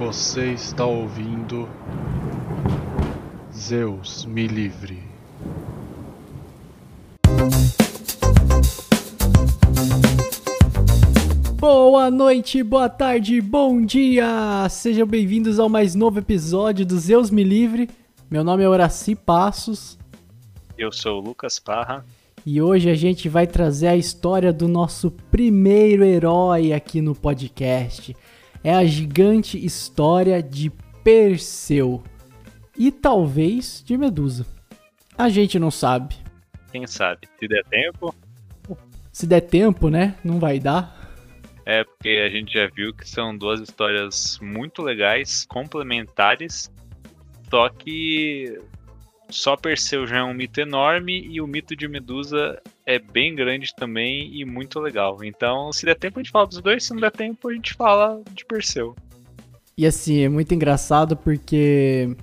Você está ouvindo Zeus me livre. Boa noite, boa tarde, bom dia! Sejam bem-vindos ao mais novo episódio do Zeus Me Livre. Meu nome é Horaci Passos Eu sou o Lucas Parra. e hoje a gente vai trazer a história do nosso primeiro herói aqui no podcast. É a gigante história de Perseu e talvez de Medusa. A gente não sabe. Quem sabe? Se der tempo, Se der tempo, né? Não vai dar. é porque a gente já viu que são duas histórias muito legais, complementares, só que só Perseu já é um mito enorme e o mito de Medusa é bem grande também e muito legal. Então, se der tempo, a gente fala dos dois, se não der tempo, a gente fala de Perseu. E assim, é muito engraçado porque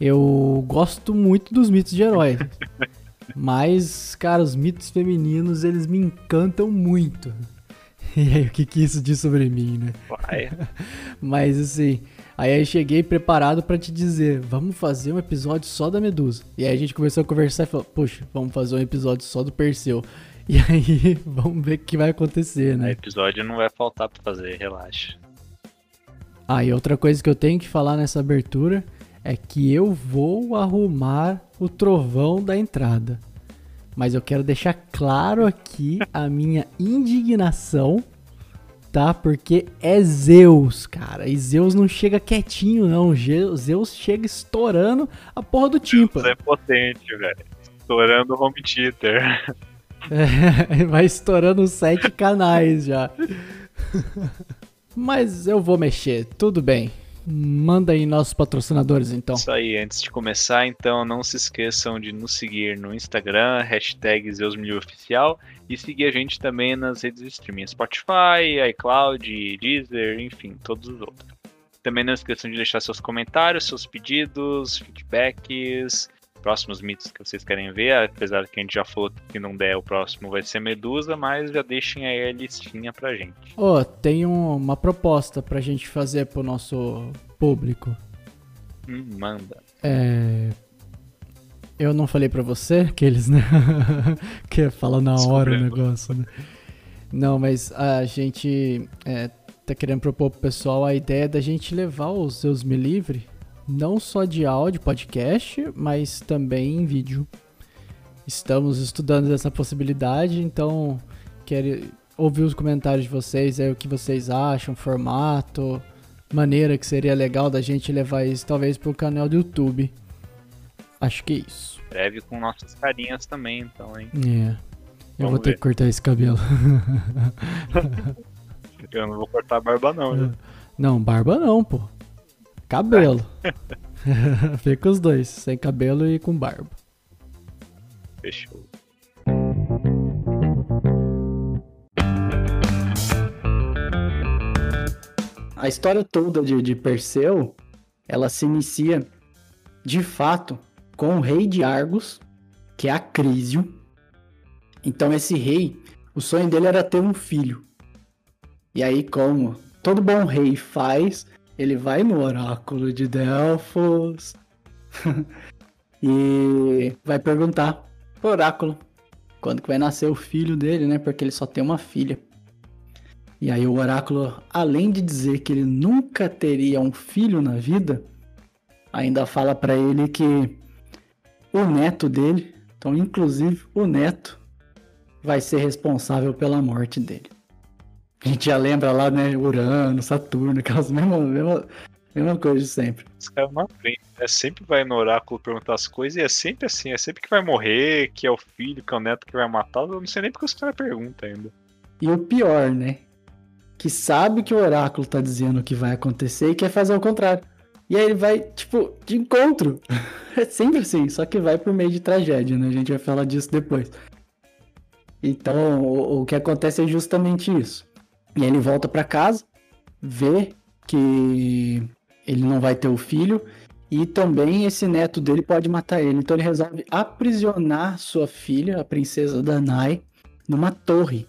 eu gosto muito dos mitos de herói. Mas, cara, os mitos femininos, eles me encantam muito. E aí, o que que isso diz sobre mim, né? Mas assim, aí eu cheguei preparado pra te dizer, vamos fazer um episódio só da Medusa. E aí a gente começou a conversar e falou, poxa, vamos fazer um episódio só do Perseu. E aí, vamos ver o que vai acontecer, O né? episódio não vai faltar pra fazer, relaxa. Ah, e outra coisa que eu tenho que falar nessa abertura é que eu vou arrumar o trovão da entrada. Mas eu quero deixar claro aqui a minha indignação, tá? Porque é Zeus, cara. E Zeus não chega quietinho, não. Zeus chega estourando a porra do tímpano. é potente, velho. Estourando o home theater. É, vai estourando sete canais já. Mas eu vou mexer, tudo bem. Manda aí nossos patrocinadores então. Isso aí, antes de começar, então não se esqueçam de nos seguir no Instagram, hashtag e seguir a gente também nas redes de streaming, Spotify, iCloud, Deezer, enfim, todos os outros. Também não esqueçam de deixar seus comentários, seus pedidos, feedbacks, próximos mitos que vocês querem ver, apesar que a gente já falou que não der, o próximo vai ser Medusa, mas já deixem aí a listinha pra gente. Ô, tem um- uma proposta pra gente fazer pro nosso público. Hum, manda. É. Eu não falei pra você, aqueles, né? que fala na hora o negócio, né? Não, mas a gente é, tá querendo propor pro pessoal a ideia da gente levar os Zeus Me Livre, não só de áudio, podcast, mas também em vídeo. Estamos estudando essa possibilidade, então quero ouvir os comentários de vocês, aí o que vocês acham, formato, maneira que seria legal da gente levar isso talvez pro canal do YouTube. Acho que é isso. Breve com nossas carinhas também, então, hein? É. Eu Vamos vou ter ver. que cortar esse cabelo. Eu não vou cortar a barba, não. viu? Não, barba não, pô. Cabelo. Fica os dois, sem cabelo e com barba. Fechou. A história toda de, de Perseu, ela se inicia, de fato, com o rei de Argos, que é Acrísio. Então esse rei, o sonho dele era ter um filho. E aí, como todo bom rei faz, ele vai no oráculo de Delfos e vai perguntar pro oráculo quando que vai nascer o filho dele, né? Porque ele só tem uma filha. E aí o oráculo, além de dizer que ele nunca teria um filho na vida, ainda fala pra ele que o neto dele, então inclusive o neto, vai ser responsável pela morte dele. A gente já lembra lá, né, Urano, Saturno, aquelas mesmas mesma, mesma coisa de sempre. Os caras não aprendem, né? Sempre vai no oráculo perguntar as coisas e é sempre assim, é sempre que vai morrer, que é o filho, que é o neto que vai matar. Eu não sei nem porque os caras perguntam ainda. E o pior, né? Que sabe que o oráculo tá dizendo o que vai acontecer e quer fazer o contrário. E aí ele vai, tipo, de encontro. É sempre assim, só que vai por meio de tragédia, né? A gente vai falar disso depois. Então, o, o que acontece é justamente isso. E aí ele volta pra casa, vê que ele não vai ter o filho e também esse neto dele pode matar ele. Então ele resolve aprisionar sua filha, a princesa Danai, numa torre.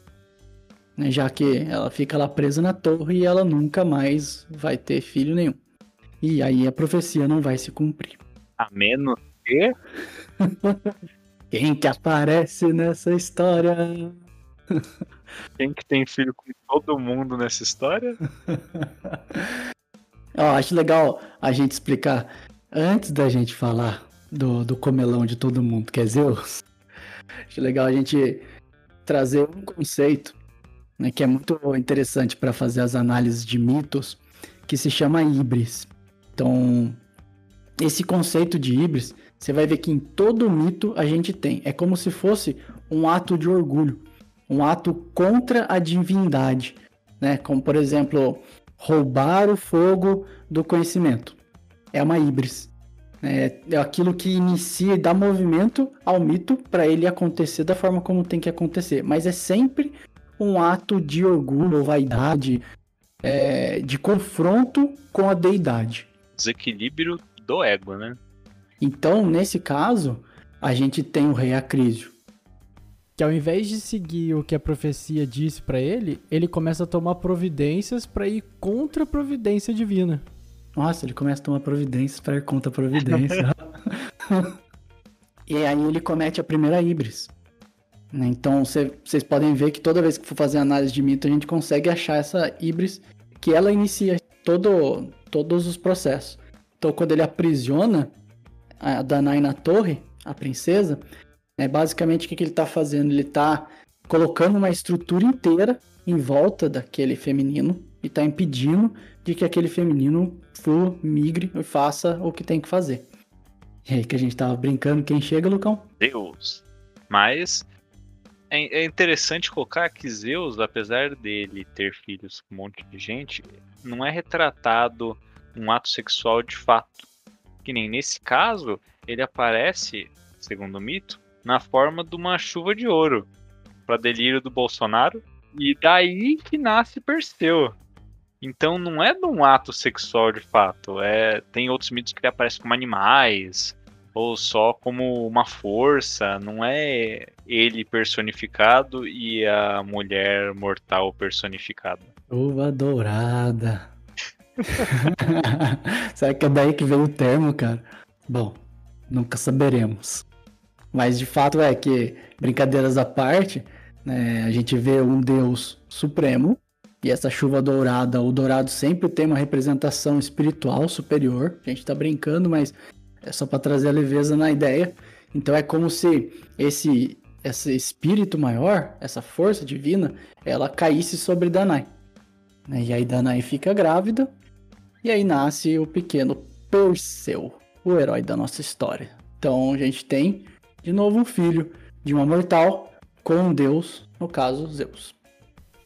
né, Já que ela fica lá presa na torre e ela nunca mais vai ter filho nenhum. E aí a profecia não vai se cumprir. A menos que. Quem que aparece nessa história? Quem que tem filho com todo mundo nessa história? Ó, acho legal a gente explicar, antes da gente falar do, do comelão de todo mundo, que é Zeus, acho legal a gente trazer um conceito né, que é muito interessante para fazer as análises de mitos, que se chama híbris. Então, esse conceito de híbris, você vai ver que em todo mito a gente tem. É como se fosse um ato de orgulho, um ato contra a divindade, né? Como por exemplo, roubar o fogo do conhecimento. É uma híbris. É, é aquilo que inicia e dá movimento ao mito para ele acontecer da forma como tem que acontecer. Mas é sempre um ato de orgulho ou vaidade, é, de confronto com a deidade. Desequilíbrio do ego, né? Então, nesse caso, a gente tem o rei Acrísio. Que ao invés de seguir o que a profecia disse para ele, ele começa a tomar providências para ir contra a providência divina. Nossa, ele começa a tomar providências para ir contra a providência. e aí ele comete a primeira híbris. Né? Então vocês podem ver que toda vez que for fazer análise de mito, a gente consegue achar essa híbris que ela inicia todo, todos os processos. Então quando ele aprisiona a Danai na torre, a princesa, é basicamente o que, que ele está fazendo? Ele está colocando uma estrutura inteira em volta daquele feminino e está impedindo de que aquele feminino for, migre e faça o que tem que fazer. E aí que a gente tava brincando, quem chega, Lucão? Deus. Mas é, é interessante colocar que Zeus, apesar dele ter filhos com um monte de gente, não é retratado um ato sexual de fato. Que nem nesse caso, ele aparece, segundo o mito, na forma de uma chuva de ouro para delírio do Bolsonaro. E daí que nasce Perseu. Então não é de um ato sexual de fato. É, tem outros mitos que aparece como animais, ou só como uma força. Não é ele personificado e a mulher mortal personificada. Uva dourada. Será que é daí que veio o termo, cara? Bom, nunca saberemos. Mas de fato é que, brincadeiras à parte, né, a gente vê um Deus supremo e essa chuva dourada, o dourado sempre tem uma representação espiritual superior. A gente tá brincando, mas é só para trazer a leveza na ideia. Então é como se esse esse espírito maior, essa força divina, ela caísse sobre Danai. Né, e aí Danai fica grávida e aí nasce o pequeno Perseu, o herói da nossa história. Então a gente tem de novo um filho de uma mortal com um deus, no caso Zeus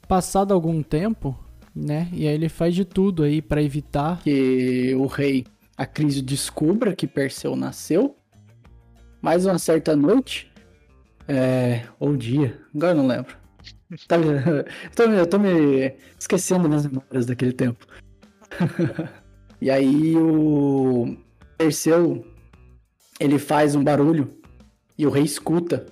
passado algum tempo, né? E aí ele faz de tudo aí para evitar que o rei Acrísio descubra que Perseu nasceu. Mais uma certa noite, é, ou dia, agora não lembro. Tá, eu, tô, eu tô me esquecendo das memórias daquele tempo. e aí o Perseu ele faz um barulho e o rei escuta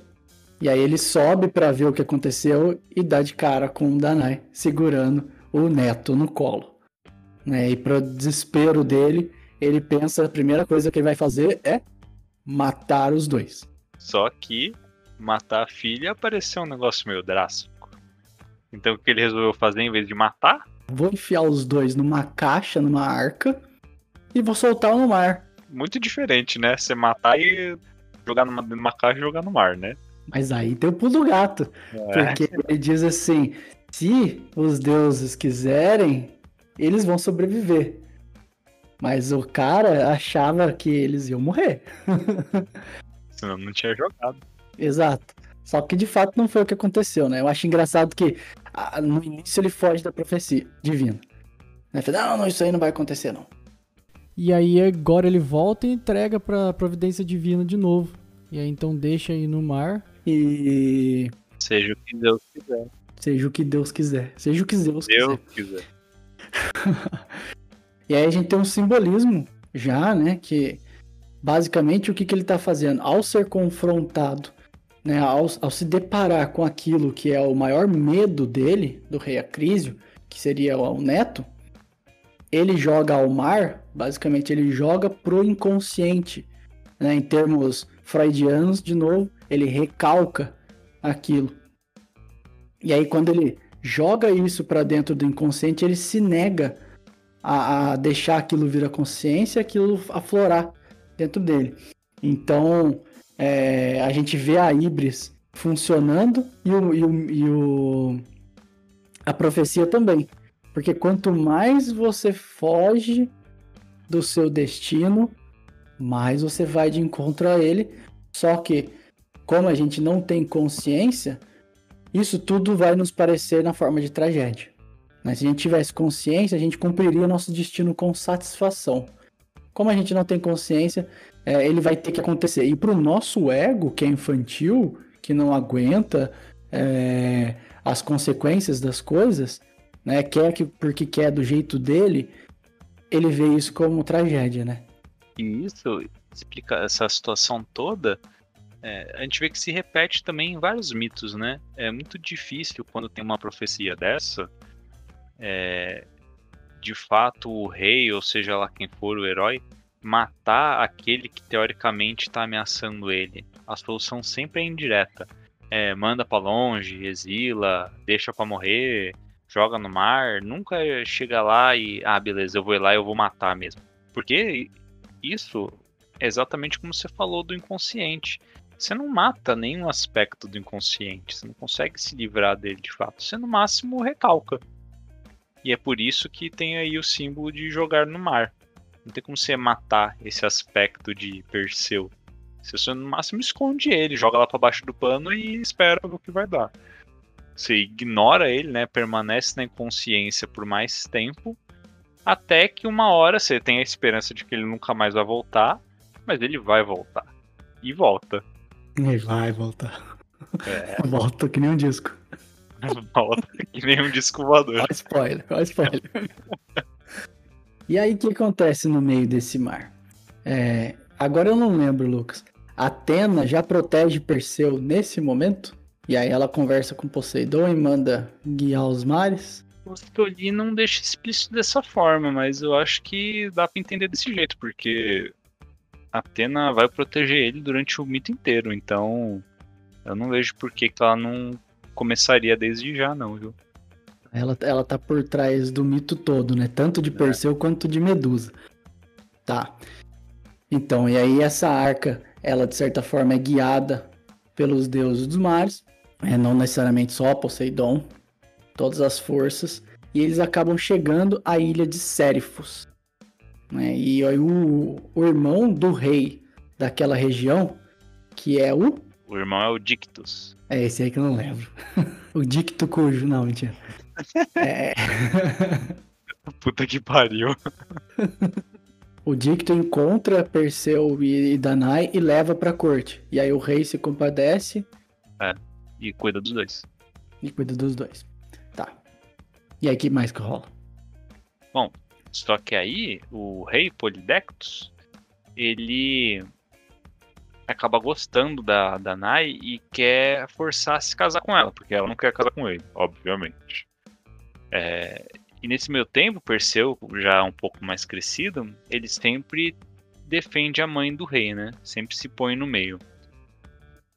e aí ele sobe para ver o que aconteceu e dá de cara com o Danai segurando o neto no colo. Né? E para desespero dele, ele pensa a primeira coisa que ele vai fazer é matar os dois. Só que matar a filha apareceu um negócio meio drástico. Então o que ele resolveu fazer em vez de matar? Vou enfiar os dois numa caixa, numa arca e vou soltar no mar. Muito diferente, né? Você matar e jogar numa, numa caixa e jogar no mar, né? Mas aí tem o pulo do gato. É. Porque ele diz assim: se os deuses quiserem, eles vão sobreviver. Mas o cara achava que eles iam morrer. Senão não tinha jogado. Exato. Só que de fato não foi o que aconteceu, né? Eu acho engraçado que no início ele foge da profecia divina. Não, não, isso aí não vai acontecer, não. E aí agora ele volta e entrega pra providência divina de novo. E aí então deixa aí no mar e. Seja o que Deus quiser. Seja o que Deus quiser. Seja o que Deus, Deus quiser. quiser. e aí a gente tem um simbolismo já, né? Que basicamente o que, que ele está fazendo? Ao ser confrontado, né? Ao, ao se deparar com aquilo que é o maior medo dele, do rei Acrísio, que seria o neto, ele joga ao mar, basicamente ele joga pro inconsciente, né? Em termos freudianos, de novo, ele recalca aquilo. E aí quando ele joga isso para dentro do inconsciente, ele se nega a, a deixar aquilo vir à consciência, aquilo aflorar dentro dele. Então, é, a gente vê a Ibris funcionando e, o, e, o, e o, a profecia também. Porque quanto mais você foge do seu destino, mais você vai de encontro a ele. Só que, como a gente não tem consciência, isso tudo vai nos parecer na forma de tragédia. Mas se a gente tivesse consciência, a gente cumpriria nosso destino com satisfação. Como a gente não tem consciência, é, ele vai ter que acontecer. E para o nosso ego, que é infantil, que não aguenta é, as consequências das coisas, né, quer que porque quer do jeito dele, ele vê isso como tragédia, né? E isso explica essa situação toda. É, a gente vê que se repete também em vários mitos, né? É muito difícil quando tem uma profecia dessa é, de fato o rei, ou seja lá quem for o herói, matar aquele que teoricamente está ameaçando ele. A solução sempre é indireta. É, manda para longe, exila, deixa para morrer, joga no mar. Nunca chega lá e, ah, beleza, eu vou ir lá e eu vou matar mesmo. Porque isso é exatamente como você falou do inconsciente. Você não mata nenhum aspecto do inconsciente, você não consegue se livrar dele de fato. Você no máximo recalca. E é por isso que tem aí o símbolo de jogar no mar. Não tem como você matar esse aspecto de Perseu. Você no máximo esconde ele, joga lá para baixo do pano e espera o que vai dar. Você ignora ele, né? Permanece na inconsciência por mais tempo, até que uma hora você tem a esperança de que ele nunca mais vai voltar, mas ele vai voltar. E volta. Ele vai voltar. É. Volta que nem um disco. Volta que nem um disco voador. Olha spoiler, olha spoiler. e aí, o que acontece no meio desse mar? É, agora eu não lembro, Lucas. Atena já protege Perseu nesse momento? E aí ela conversa com Poseidon e manda guiar os mares? O Stoli não deixa explícito dessa forma, mas eu acho que dá pra entender desse jeito, porque Atena vai proteger ele durante o mito inteiro, então eu não vejo por que, que ela não começaria desde já, não, viu? Ela, ela tá por trás do mito todo, né? Tanto de Perseu é. quanto de Medusa. Tá. Então, e aí essa arca, ela de certa forma é guiada pelos deuses dos mares, é, não necessariamente só Poseidon, todas as forças, e eles acabam chegando à ilha de Sérifos. Né? E aí o, o irmão do rei daquela região, que é o... O irmão é o Dictus. É esse aí que eu não lembro. o Dicto Cujo, não, mentira. é... Puta que pariu. o Dicto encontra Perseu e Danai e leva pra corte. E aí o rei se compadece. É, e cuida dos dois. E cuida dos dois. Tá. E aí, que mais que rola? Bom, só que aí o rei Polidectus, ele acaba gostando da, da Nai e quer forçar a se casar com ela, porque ela não quer casar com ele, obviamente. É, e nesse meio tempo, Perseu, já um pouco mais crescido, ele sempre defende a mãe do rei, né? Sempre se põe no meio.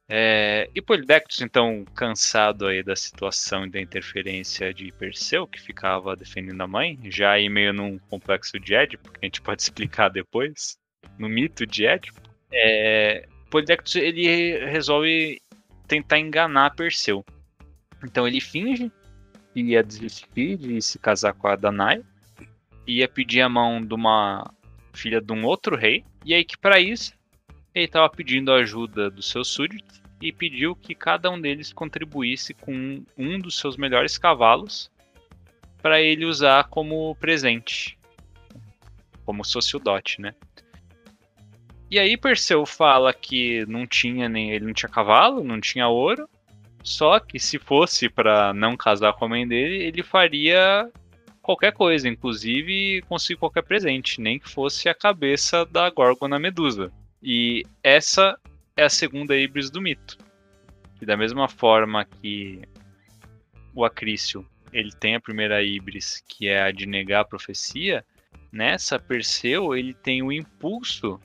É, e Polidectus, então, cansado aí da situação e da interferência de Perseu, que ficava defendendo a mãe, já aí meio num complexo de Édipo, que a gente pode explicar depois, no mito de Édipo, é, Polidectus ele resolve tentar enganar Perseu. Então ele finge que ia desistir de se casar com a Danae, ia pedir a mão de uma filha de um outro rei, e aí que para isso ele estava pedindo a ajuda dos seus súditos e pediu que cada um deles contribuísse com um dos seus melhores cavalos para ele usar como presente, como sociodote, né? E aí Perseu fala que não tinha nem ele não tinha cavalo, não tinha ouro, só que se fosse para não casar com a mãe dele, ele faria qualquer coisa, inclusive conseguir qualquer presente, nem que fosse a cabeça da Górgona Medusa. E essa é a segunda Ibris do mito. E da mesma forma que o Acrício ele tem a primeira Ibris, que é a de negar a profecia, Nessa, Perseu ele tem o impulso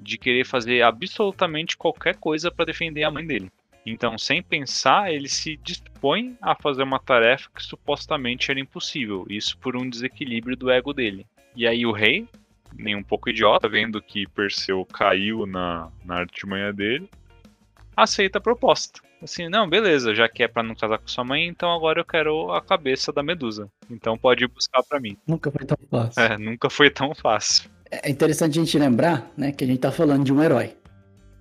de querer fazer absolutamente qualquer coisa para defender a mãe dele. Então, sem pensar, ele se dispõe a fazer uma tarefa que supostamente era impossível, isso por um desequilíbrio do ego dele. E aí o rei, nem um pouco idiota, vendo que Perseu caiu na, na artimanha dele, aceita a proposta. Assim, não, beleza, já que é pra não casar com sua mãe, então agora eu quero a cabeça da Medusa. Então pode ir buscar pra mim. Nunca foi tão fácil. É, nunca foi tão fácil. É interessante a gente lembrar, né, que a gente tá falando de um herói.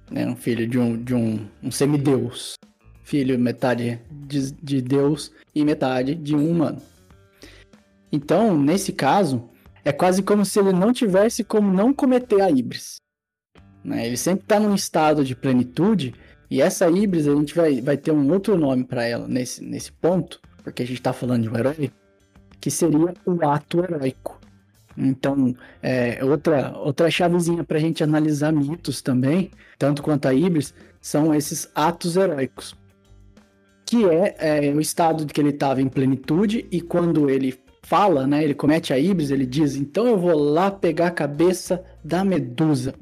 Né, um filho de um, de um, um semideus. Filho metade de, de Deus e metade de um humano. Então, nesse caso, é quase como se ele não tivesse como não cometer a híbris. Né? Ele sempre está num estado de plenitude, e essa híbris a gente vai, vai ter um outro nome para ela nesse, nesse ponto, porque a gente está falando de um herói, que seria o ato heróico. Então, é, outra, outra chavezinha para a gente analisar mitos também, tanto quanto a híbris, são esses atos heróicos. Que é, é o estado de que ele estava em plenitude e quando ele fala, né, ele comete a híbris, ele diz: Então eu vou lá pegar a cabeça da medusa.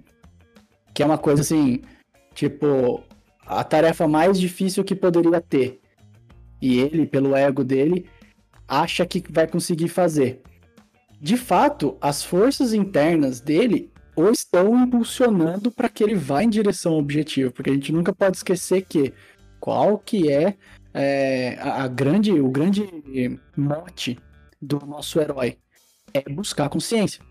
Que é uma coisa assim, tipo, a tarefa mais difícil que poderia ter. E ele, pelo ego dele, acha que vai conseguir fazer. De fato, as forças internas dele o estão impulsionando para que ele vá em direção ao objetivo, porque a gente nunca pode esquecer que qual que é, é a, a grande, o grande mote do nosso herói é buscar consciência.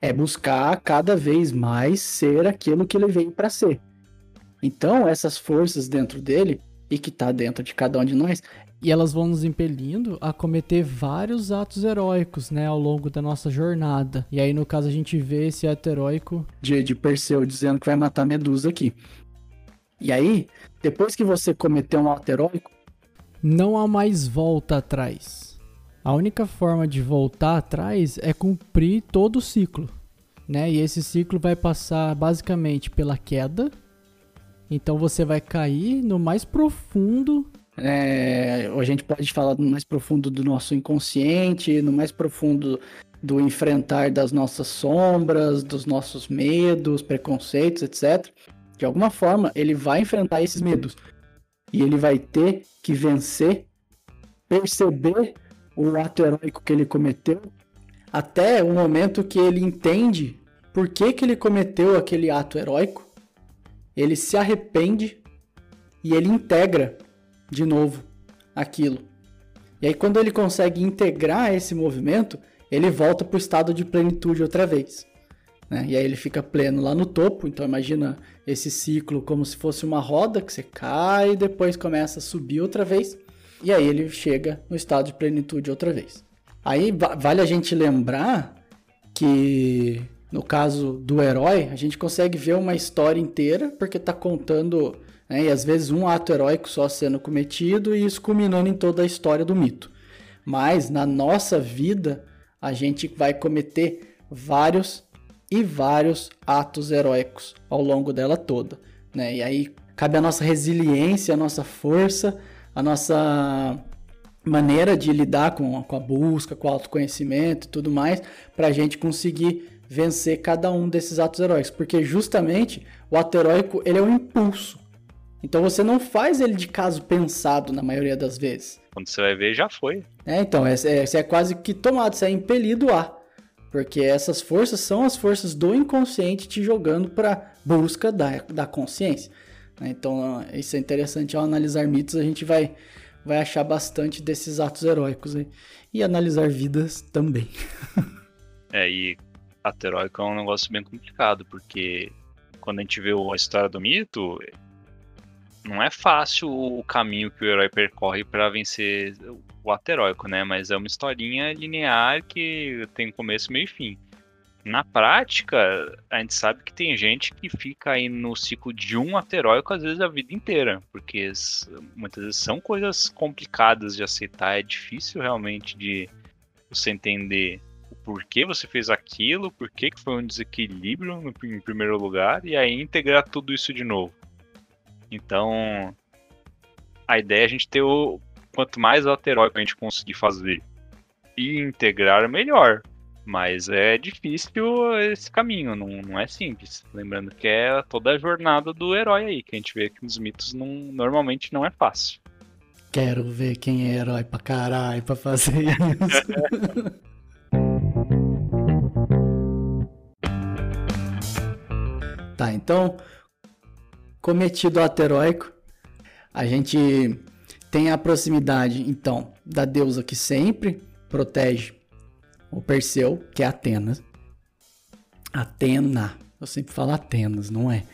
É buscar cada vez mais ser aquilo que ele veio para ser. Então, essas forças dentro dele e que tá dentro de cada um de nós, e elas vão nos impelindo a cometer vários atos heróicos, né, ao longo da nossa jornada. E aí, no caso, a gente vê esse ato heróico de, de Perseu dizendo que vai matar Medusa aqui. E aí, depois que você cometeu um ato heróico, não há mais volta atrás. A única forma de voltar atrás é cumprir todo o ciclo, né? E esse ciclo vai passar basicamente pela queda. Então você vai cair no mais profundo. É, a gente pode falar no mais profundo do nosso inconsciente, no mais profundo do enfrentar das nossas sombras, dos nossos medos, preconceitos, etc. De alguma forma, ele vai enfrentar esses medos. E ele vai ter que vencer, perceber o ato heróico que ele cometeu, até o momento que ele entende por que, que ele cometeu aquele ato heróico, ele se arrepende e ele integra de novo aquilo. E aí, quando ele consegue integrar esse movimento, ele volta para o estado de plenitude outra vez. Né? E aí ele fica pleno lá no topo. Então, imagina esse ciclo como se fosse uma roda que você cai e depois começa a subir outra vez. E aí ele chega no estado de plenitude outra vez. Aí vale a gente lembrar que no caso do herói, a gente consegue ver uma história inteira, porque está contando, né, e às vezes um ato heróico só sendo cometido e isso culminando em toda a história do mito. Mas na nossa vida, a gente vai cometer vários e vários atos heróicos ao longo dela toda. Né? E aí cabe a nossa resiliência, a nossa força a nossa maneira de lidar com, com a busca, com o autoconhecimento e tudo mais, para a gente conseguir vencer cada um desses atos heróicos. Porque justamente o ato heróico ele é um impulso. Então você não faz ele de caso pensado na maioria das vezes. Quando você vai ver, já foi. É, então, é, é, você é quase que tomado, você é impelido a. Porque essas forças são as forças do inconsciente te jogando para busca da, da consciência. Né? Então, isso é interessante. Ao analisar mitos, a gente vai, vai achar bastante desses atos heróicos. Aí. E analisar vidas também. é, e ato heróico é um negócio bem complicado, porque quando a gente vê a história do mito, não é fácil o caminho que o herói percorre para vencer o ato heróico, né? Mas é uma historinha linear que tem começo, meio e fim. Na prática, a gente sabe que tem gente que fica aí no ciclo de um ato heróico às vezes a vida inteira, porque muitas vezes são coisas complicadas de aceitar, é difícil realmente de você entender o porquê você fez aquilo, por que foi um desequilíbrio em primeiro lugar, e aí integrar tudo isso de novo. Então, a ideia é a gente ter o. Quanto mais ato heróico a gente conseguir fazer e integrar, melhor. Mas é difícil esse caminho, não, não é simples. Lembrando que é toda a jornada do herói aí, que a gente vê que nos mitos não, normalmente não é fácil. Quero ver quem é herói pra caralho pra fazer isso. tá, então, cometido ato heróico, a gente tem a proximidade, então, da deusa que sempre protege o Perseu, que é Atenas. Atena. Eu sempre falo Atenas, não é?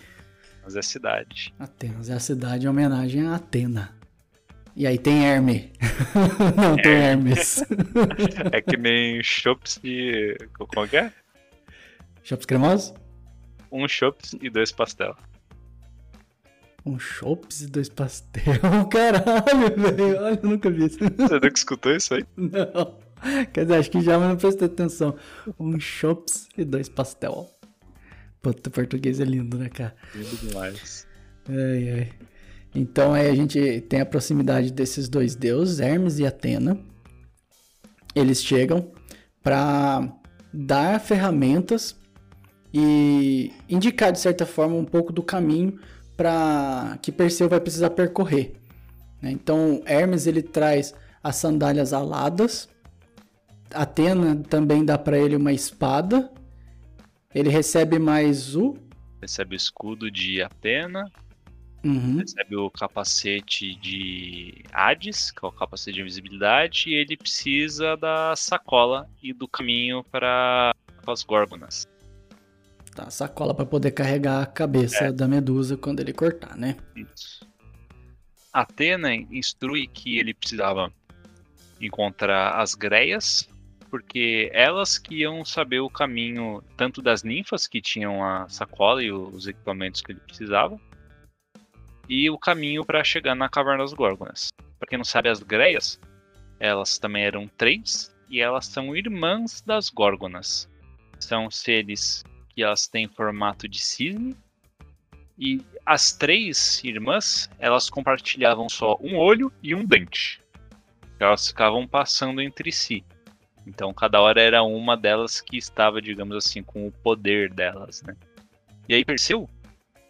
Mas é cidade. Atenas é a cidade em homenagem a Atena. E aí tem Hermes. não, tem Hermes. É que nem chops e. Como que é? Chopes cremosos? Um chops e dois pastel. Um chopes e dois pastel. Caralho, velho. Olha, eu nunca vi isso. Você nunca escutou isso aí? Não. Quer dizer, acho que já, mas não prestei atenção. Um chopes e dois pastel. Puta, português é lindo, né, cara? Lindo demais. Ai, ai. Então aí a gente tem a proximidade desses dois deuses, Hermes e Atena. Eles chegam para dar ferramentas e indicar de certa forma um pouco do caminho para que Perseu vai precisar percorrer. né? Então Hermes ele traz as sandálias aladas. Atena também dá para ele uma espada. Ele recebe mais o Recebe o escudo de Atena, Uhum. recebe o capacete de Hades, que é o capacete de invisibilidade, e ele precisa da sacola e do caminho para as Górgonas. Tá, sacola para poder carregar a cabeça da medusa quando ele cortar, né? Isso. Atena instrui que ele precisava encontrar as greias, porque elas que iam saber o caminho tanto das ninfas que tinham a sacola e os equipamentos que ele precisava, e o caminho para chegar na caverna das Górgonas. Para quem não sabe, as greias, elas também eram três e elas são irmãs das Górgonas. São seres que elas têm formato de cisne e as três irmãs, elas compartilhavam só um olho e um dente. Elas ficavam passando entre si. Então, cada hora era uma delas que estava, digamos assim, com o poder delas, né? E aí Perseu,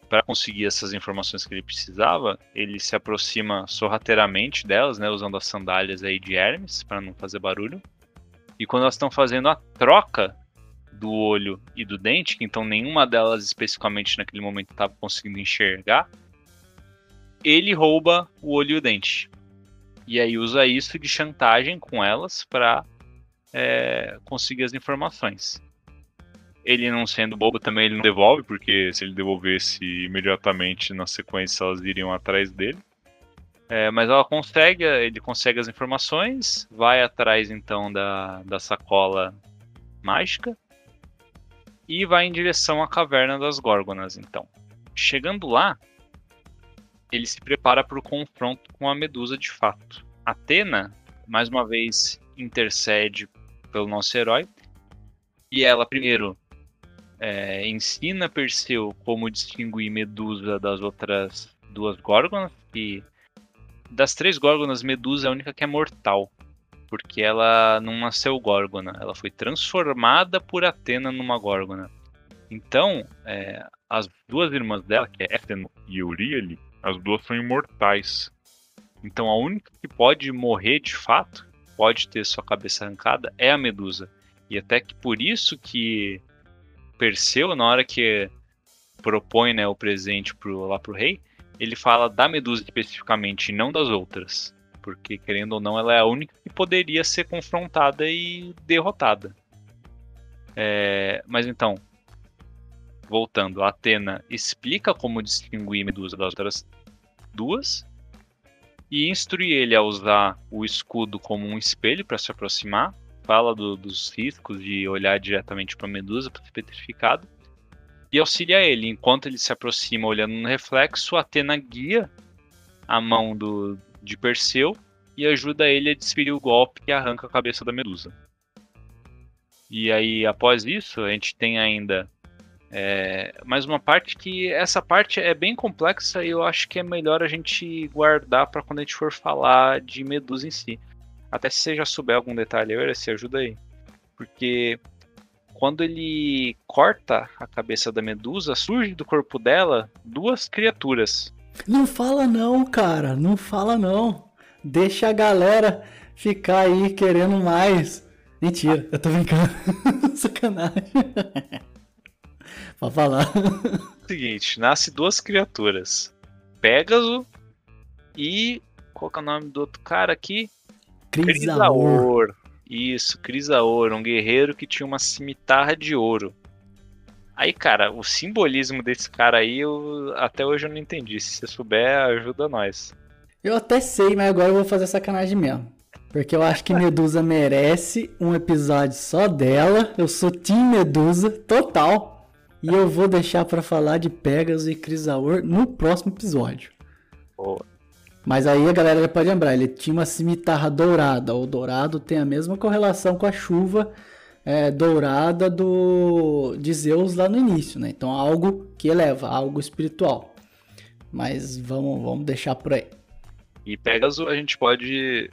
para conseguir essas informações que ele precisava, ele se aproxima sorrateiramente delas, né, usando as sandálias aí de Hermes para não fazer barulho. E quando elas estão fazendo a troca do olho e do dente, que então nenhuma delas especificamente naquele momento estava conseguindo enxergar, ele rouba o olho e o dente. E aí usa isso de chantagem com elas para conseguir as informações. Ele não sendo bobo também, ele não devolve, porque se ele devolvesse imediatamente na sequência elas iriam atrás dele. É, mas ela consegue, ele consegue as informações, vai atrás então da, da sacola mágica e vai em direção à caverna das Górgonas. Então, chegando lá, ele se prepara para o confronto com a Medusa de fato. Atena, mais uma vez, intercede pelo nosso herói e ela primeiro é, ensina Perseu como distinguir Medusa das outras duas Górgonas, que das três Górgonas, Medusa é a única que é mortal, porque ela não nasceu Górgona, ela foi transformada por Atena numa Górgona. Então, é, as duas irmãs dela, que é Éfeno e Euríale, as duas são imortais. Então, a única que pode morrer de fato, pode ter sua cabeça arrancada, é a Medusa. E até que por isso que Perseu, na hora que propõe né, o presente pro, lá pro rei, ele fala da Medusa especificamente, e não das outras. Porque, querendo ou não, ela é a única que poderia ser confrontada e derrotada. É, mas então, voltando, Atena explica como distinguir Medusa das outras duas e instrui ele a usar o escudo como um espelho para se aproximar. Fala do, dos riscos de olhar diretamente para a Medusa, para ser petrificado. E auxilia ele. Enquanto ele se aproxima olhando no reflexo, Atena guia a mão do, de Perseu e ajuda ele a desferir o golpe que arranca a cabeça da Medusa. E aí, após isso, a gente tem ainda é, mais uma parte que essa parte é bem complexa e eu acho que é melhor a gente guardar para quando a gente for falar de Medusa em si. Até se você já souber algum detalhe, se ajuda aí. Porque quando ele corta a cabeça da Medusa, surge do corpo dela duas criaturas. Não fala não, cara. Não fala não. Deixa a galera ficar aí querendo mais. Mentira, eu tô brincando. Sacanagem. Pode falar. Seguinte, nasce duas criaturas. Pégaso e. Qual é o nome do outro cara aqui? Crisaor. Isso, Crisaor, um guerreiro que tinha uma cimitarra de ouro. Aí, cara, o simbolismo desse cara aí, eu, até hoje eu não entendi. Se você souber, ajuda nós. Eu até sei, mas agora eu vou fazer sacanagem mesmo. Porque eu acho que Medusa merece um episódio só dela. Eu sou Team Medusa, total. E eu vou deixar pra falar de Pegasus e Crisaor no próximo episódio. Boa. Mas aí a galera já pode lembrar, ele tinha uma cimitarra dourada. O dourado tem a mesma correlação com a chuva é, dourada do de Zeus lá no início, né? Então algo que eleva, algo espiritual. Mas vamos, vamos deixar por aí. E Pégaso, a gente pode,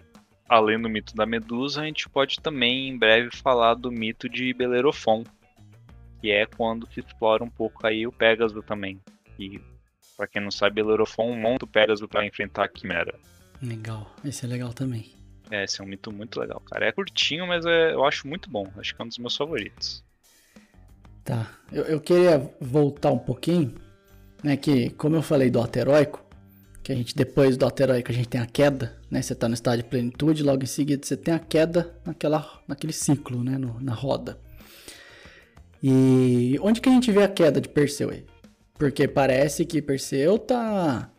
além do mito da Medusa, a gente pode também em breve falar do mito de Belerofon, que é quando se explora um pouco aí o Pégaso também. E Pra quem não sabe, Belorofon monta o Pégaso pra enfrentar a Quimera. Legal, esse é legal também. É, esse é um mito muito legal, cara. É curtinho, mas é, eu acho muito bom. Acho que é um dos meus favoritos. Tá, eu, eu queria voltar um pouquinho, né, que como eu falei do ateróico, que a gente depois do ateróico a gente tem a queda, né, você tá no estado de plenitude, logo em seguida você tem a queda naquela, naquele ciclo, né, no, na roda. E onde que a gente vê a queda de Perseu aí? Porque parece que Perseu tá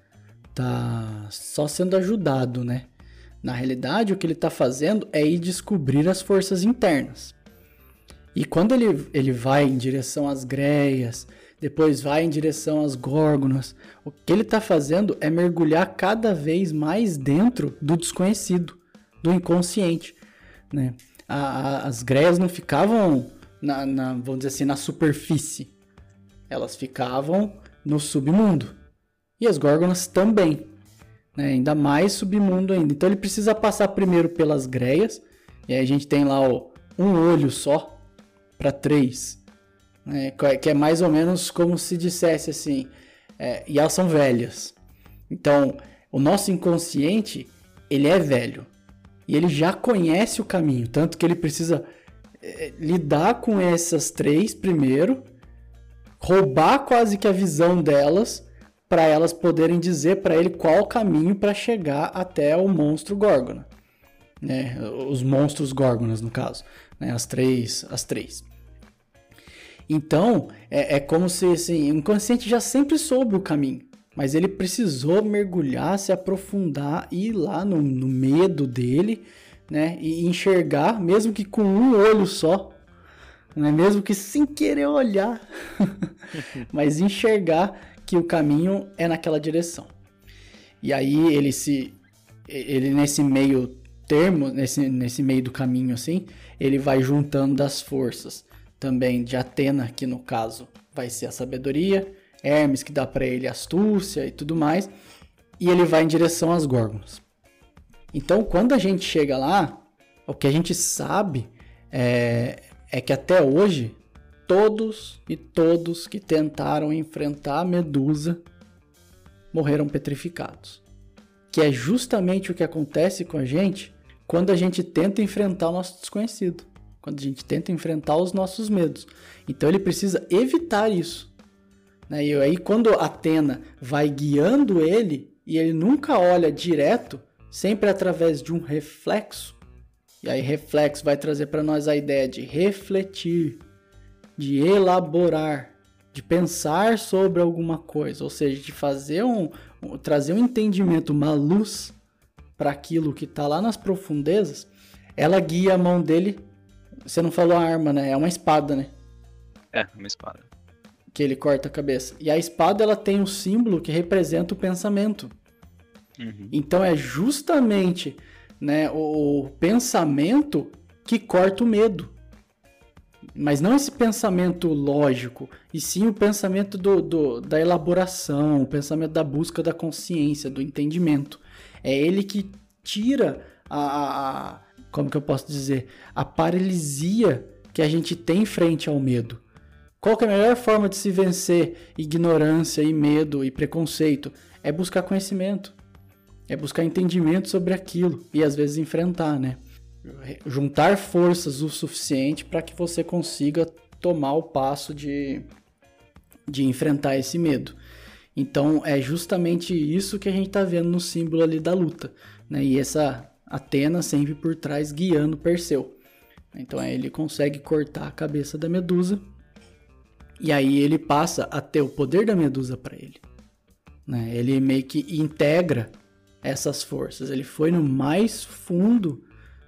tá só sendo ajudado, né? Na realidade, o que ele tá fazendo é ir descobrir as forças internas. E quando ele, ele vai em direção às greias, depois vai em direção às górgonas, o que ele está fazendo é mergulhar cada vez mais dentro do desconhecido, do inconsciente. Né? A, a, as greias não ficavam, na, na, vamos dizer assim, na superfície elas ficavam no submundo. E as górgonas também. Né? Ainda mais submundo ainda. Então ele precisa passar primeiro pelas greias. E aí a gente tem lá ó, um olho só para três. Né? Que é mais ou menos como se dissesse assim. É, e elas são velhas. Então o nosso inconsciente ele é velho. E ele já conhece o caminho. Tanto que ele precisa é, lidar com essas três primeiro roubar quase que a visão delas para elas poderem dizer para ele qual o caminho para chegar até o monstro Górgona. Né? Os monstros Górgonas, no caso. Né? As três. As três. Então, é, é como se assim, o inconsciente já sempre soube o caminho. Mas ele precisou mergulhar, se aprofundar, ir lá no, no medo dele, né? E enxergar, mesmo que com um olho só, não é mesmo que sem querer olhar, mas enxergar que o caminho é naquela direção. E aí ele se ele nesse meio termo, nesse, nesse meio do caminho assim, ele vai juntando das forças também de Atena, que no caso vai ser a sabedoria, Hermes que dá para ele astúcia e tudo mais, e ele vai em direção às górgonas. Então, quando a gente chega lá, o que a gente sabe é, é que até hoje, todos e todos que tentaram enfrentar a Medusa morreram petrificados. Que é justamente o que acontece com a gente quando a gente tenta enfrentar o nosso desconhecido, quando a gente tenta enfrentar os nossos medos. Então ele precisa evitar isso. Né? E aí, quando Atena vai guiando ele e ele nunca olha direto, sempre através de um reflexo, e aí, reflexo vai trazer para nós a ideia de refletir, de elaborar, de pensar sobre alguma coisa, ou seja, de fazer um, um trazer um entendimento, uma luz para aquilo que está lá nas profundezas. Ela guia a mão dele. Você não falou a arma, né? É uma espada, né? É, uma espada. Que ele corta a cabeça. E a espada ela tem um símbolo que representa o pensamento. Uhum. Então é justamente né, o pensamento que corta o medo. Mas não esse pensamento lógico, e sim o pensamento do, do, da elaboração, o pensamento da busca da consciência, do entendimento. É ele que tira a, a, como que eu posso dizer, a paralisia que a gente tem frente ao medo. Qual é a melhor forma de se vencer ignorância e medo e preconceito? É buscar conhecimento. É buscar entendimento sobre aquilo e às vezes enfrentar, né? Juntar forças o suficiente para que você consiga tomar o passo de, de enfrentar esse medo. Então é justamente isso que a gente está vendo no símbolo ali da luta. Né? E essa Atena sempre por trás guiando Perseu. Então aí ele consegue cortar a cabeça da Medusa e aí ele passa a ter o poder da Medusa para ele. Né? Ele meio que integra essas forças. Ele foi no mais fundo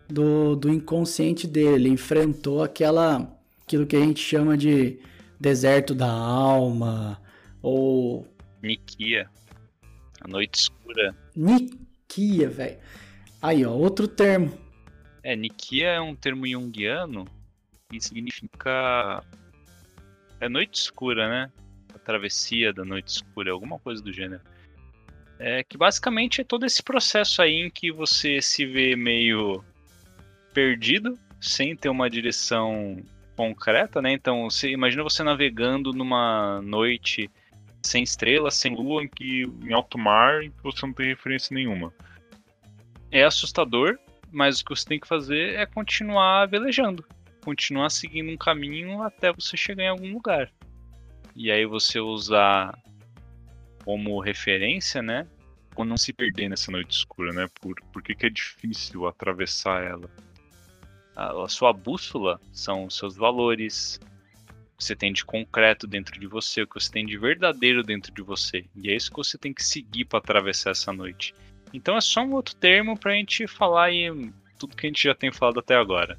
do, do inconsciente dele. Ele enfrentou aquela, aquilo que a gente chama de deserto da alma ou Nikia, a noite escura. Nikia, velho. Aí, ó, outro termo. É, Nikia é um termo junguiano que significa é noite escura, né? A travessia da noite escura, alguma coisa do gênero. É que basicamente é todo esse processo aí em que você se vê meio perdido, sem ter uma direção concreta, né? Então, você imagina você navegando numa noite sem estrelas, sem lua, em que em alto mar, que você não tem referência nenhuma. É assustador, mas o que você tem que fazer é continuar velejando, continuar seguindo um caminho até você chegar em algum lugar. E aí você usar como referência, né? Ou não se perder nessa noite escura, né? Por, por que, que é difícil atravessar ela? A, a sua bússola são os seus valores, o que você tem de concreto dentro de você, o que você tem de verdadeiro dentro de você. E é isso que você tem que seguir para atravessar essa noite. Então é só um outro termo para a gente falar aí tudo que a gente já tem falado até agora.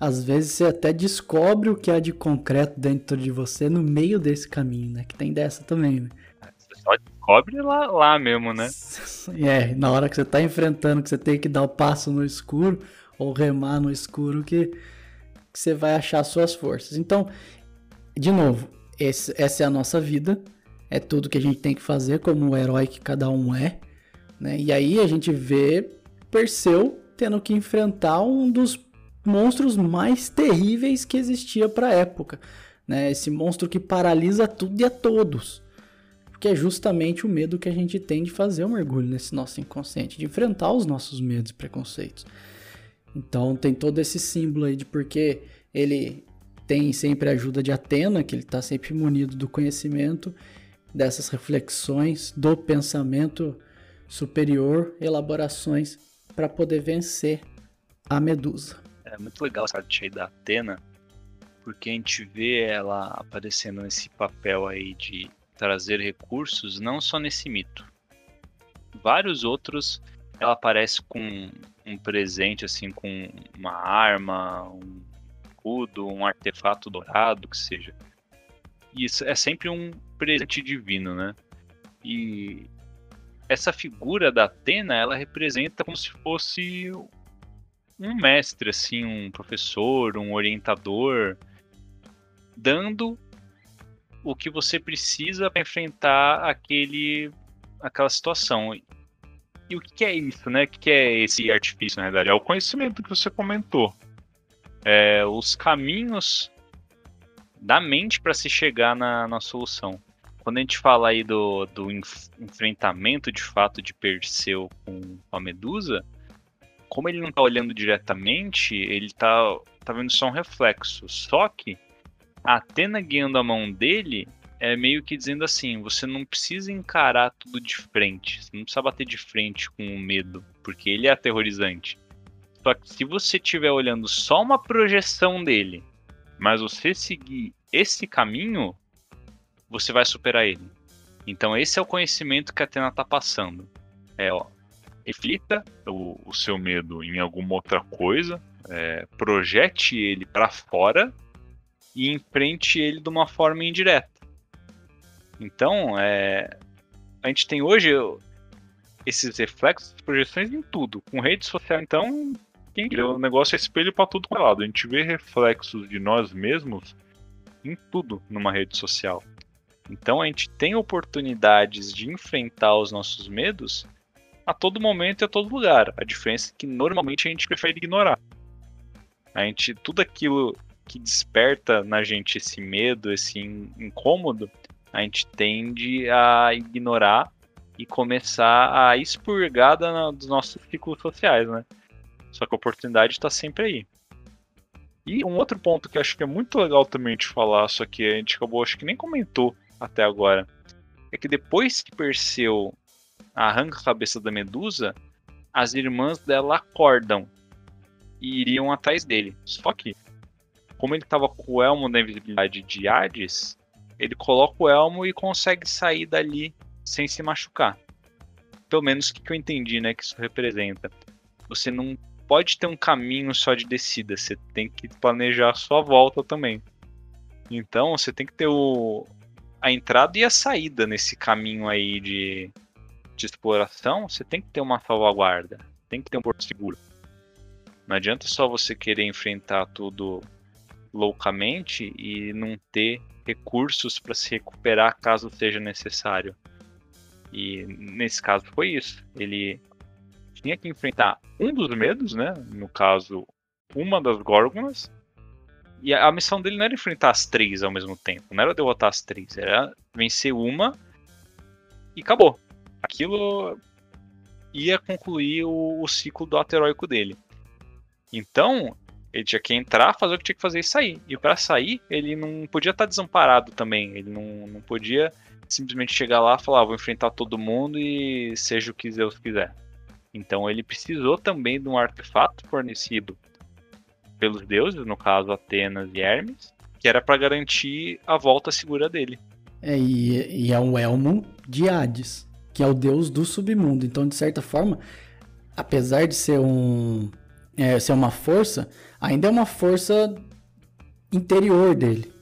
Às vezes você até descobre o que há de concreto dentro de você no meio desse caminho, né? Que tem dessa também, né? Descobre lá, lá mesmo, né? É, na hora que você tá enfrentando, que você tem que dar o passo no escuro, ou remar no escuro, que, que você vai achar suas forças. Então, de novo, esse, essa é a nossa vida, é tudo que a gente tem que fazer como o herói que cada um é, né? E aí a gente vê Perseu tendo que enfrentar um dos monstros mais terríveis que existia para época, né? Esse monstro que paralisa tudo e a todos. Porque é justamente o medo que a gente tem de fazer o um mergulho nesse nosso inconsciente, de enfrentar os nossos medos e preconceitos. Então tem todo esse símbolo aí de porque ele tem sempre a ajuda de Atena, que ele está sempre munido do conhecimento, dessas reflexões, do pensamento superior, elaborações para poder vencer a Medusa. É muito legal essa arte aí da Atena, porque a gente vê ela aparecendo nesse papel aí de trazer recursos, não só nesse mito. Vários outros ela aparece com um presente, assim, com uma arma, um escudo, um artefato dourado, que seja. E isso é sempre um presente divino, né? E essa figura da Atena, ela representa como se fosse um mestre, assim, um professor, um orientador, dando o que você precisa para enfrentar aquele, aquela situação. E o que é isso, né? O que é esse artifício, na verdade? É o conhecimento que você comentou. É, os caminhos da mente para se chegar na, na solução. Quando a gente fala aí do, do enfrentamento de fato de Perseu com a Medusa, como ele não está olhando diretamente, ele está tá vendo só um reflexo. Só que a Atena guiando a mão dele é meio que dizendo assim: você não precisa encarar tudo de frente, você não precisa bater de frente com o medo, porque ele é aterrorizante. Só que se você estiver olhando só uma projeção dele, mas você seguir esse caminho, você vai superar ele. Então esse é o conhecimento que a Atena está passando. É, ó, reflita o, o seu medo em alguma outra coisa, é, projete ele para fora e enfrente ele de uma forma indireta. Então, é, a gente tem hoje esses reflexos, projeções em tudo. Com rede social, então, quem, o negócio é espelho para tudo com é lado. A gente vê reflexos de nós mesmos em tudo numa rede social. Então a gente tem oportunidades de enfrentar os nossos medos a todo momento e a todo lugar. A diferença é que normalmente a gente prefere ignorar. A gente, tudo aquilo que desperta na gente esse medo, esse incômodo, a gente tende a ignorar e começar a expurgar dos nossos ciclos sociais, né? Só que a oportunidade está sempre aí. E um outro ponto que acho que é muito legal também de falar, só que a gente acabou, acho que nem comentou até agora, é que depois que Perseu arranca a cabeça da Medusa, as irmãs dela acordam e iriam atrás dele. Só que, como ele estava com o elmo da invisibilidade de Hades, ele coloca o elmo e consegue sair dali sem se machucar. Pelo menos o que eu entendi, né, que isso representa. Você não pode ter um caminho só de descida, você tem que planejar a sua volta também. Então, você tem que ter o, a entrada e a saída nesse caminho aí de, de exploração, você tem que ter uma salvaguarda, tem que ter um porto seguro. Não adianta só você querer enfrentar tudo loucamente e não ter recursos para se recuperar caso seja necessário. E nesse caso foi isso. Ele tinha que enfrentar um dos medos, né? No caso, uma das Górgonas. E a missão dele não era enfrentar as três ao mesmo tempo, não era derrotar as três, era vencer uma e acabou. Aquilo ia concluir o, o ciclo do ato heróico dele. Então, ele tinha que entrar, fazer o que tinha que fazer e sair. E para sair, ele não podia estar desamparado também. Ele não, não podia simplesmente chegar lá e falar: ah, vou enfrentar todo mundo e seja o que Deus quiser. Então ele precisou também de um artefato fornecido pelos deuses, no caso Atenas e Hermes, que era para garantir a volta segura dele. É, e, e é um elmo de Hades, que é o deus do submundo. Então, de certa forma, apesar de ser um é, ser uma força, ainda é uma força interior dele.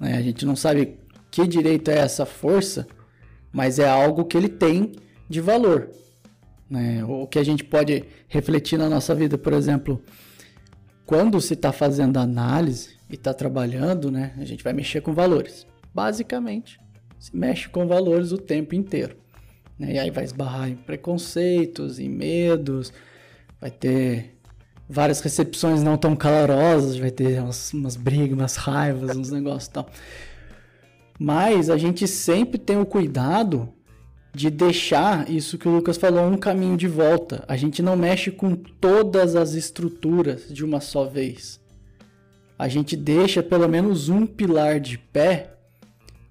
Né? A gente não sabe que direito é essa força, mas é algo que ele tem de valor. Né? O que a gente pode refletir na nossa vida, por exemplo, quando se está fazendo análise e está trabalhando, né, a gente vai mexer com valores. Basicamente, se mexe com valores o tempo inteiro. Né? E aí vai esbarrar em preconceitos, em medos, vai ter várias recepções não tão calorosas, vai ter umas, umas brigas, umas raivas, uns negócios e tal. Mas a gente sempre tem o cuidado de deixar isso que o Lucas falou um caminho de volta. A gente não mexe com todas as estruturas de uma só vez. A gente deixa pelo menos um pilar de pé,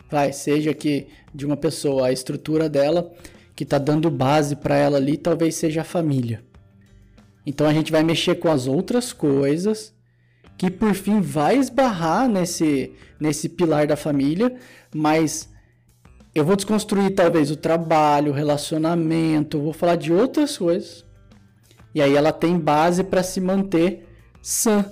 vai, seja que de uma pessoa, a estrutura dela que está dando base para ela ali, talvez seja a família. Então a gente vai mexer com as outras coisas que por fim vai esbarrar nesse nesse pilar da família, mas eu vou desconstruir talvez o trabalho, o relacionamento, vou falar de outras coisas. E aí ela tem base para se manter sã,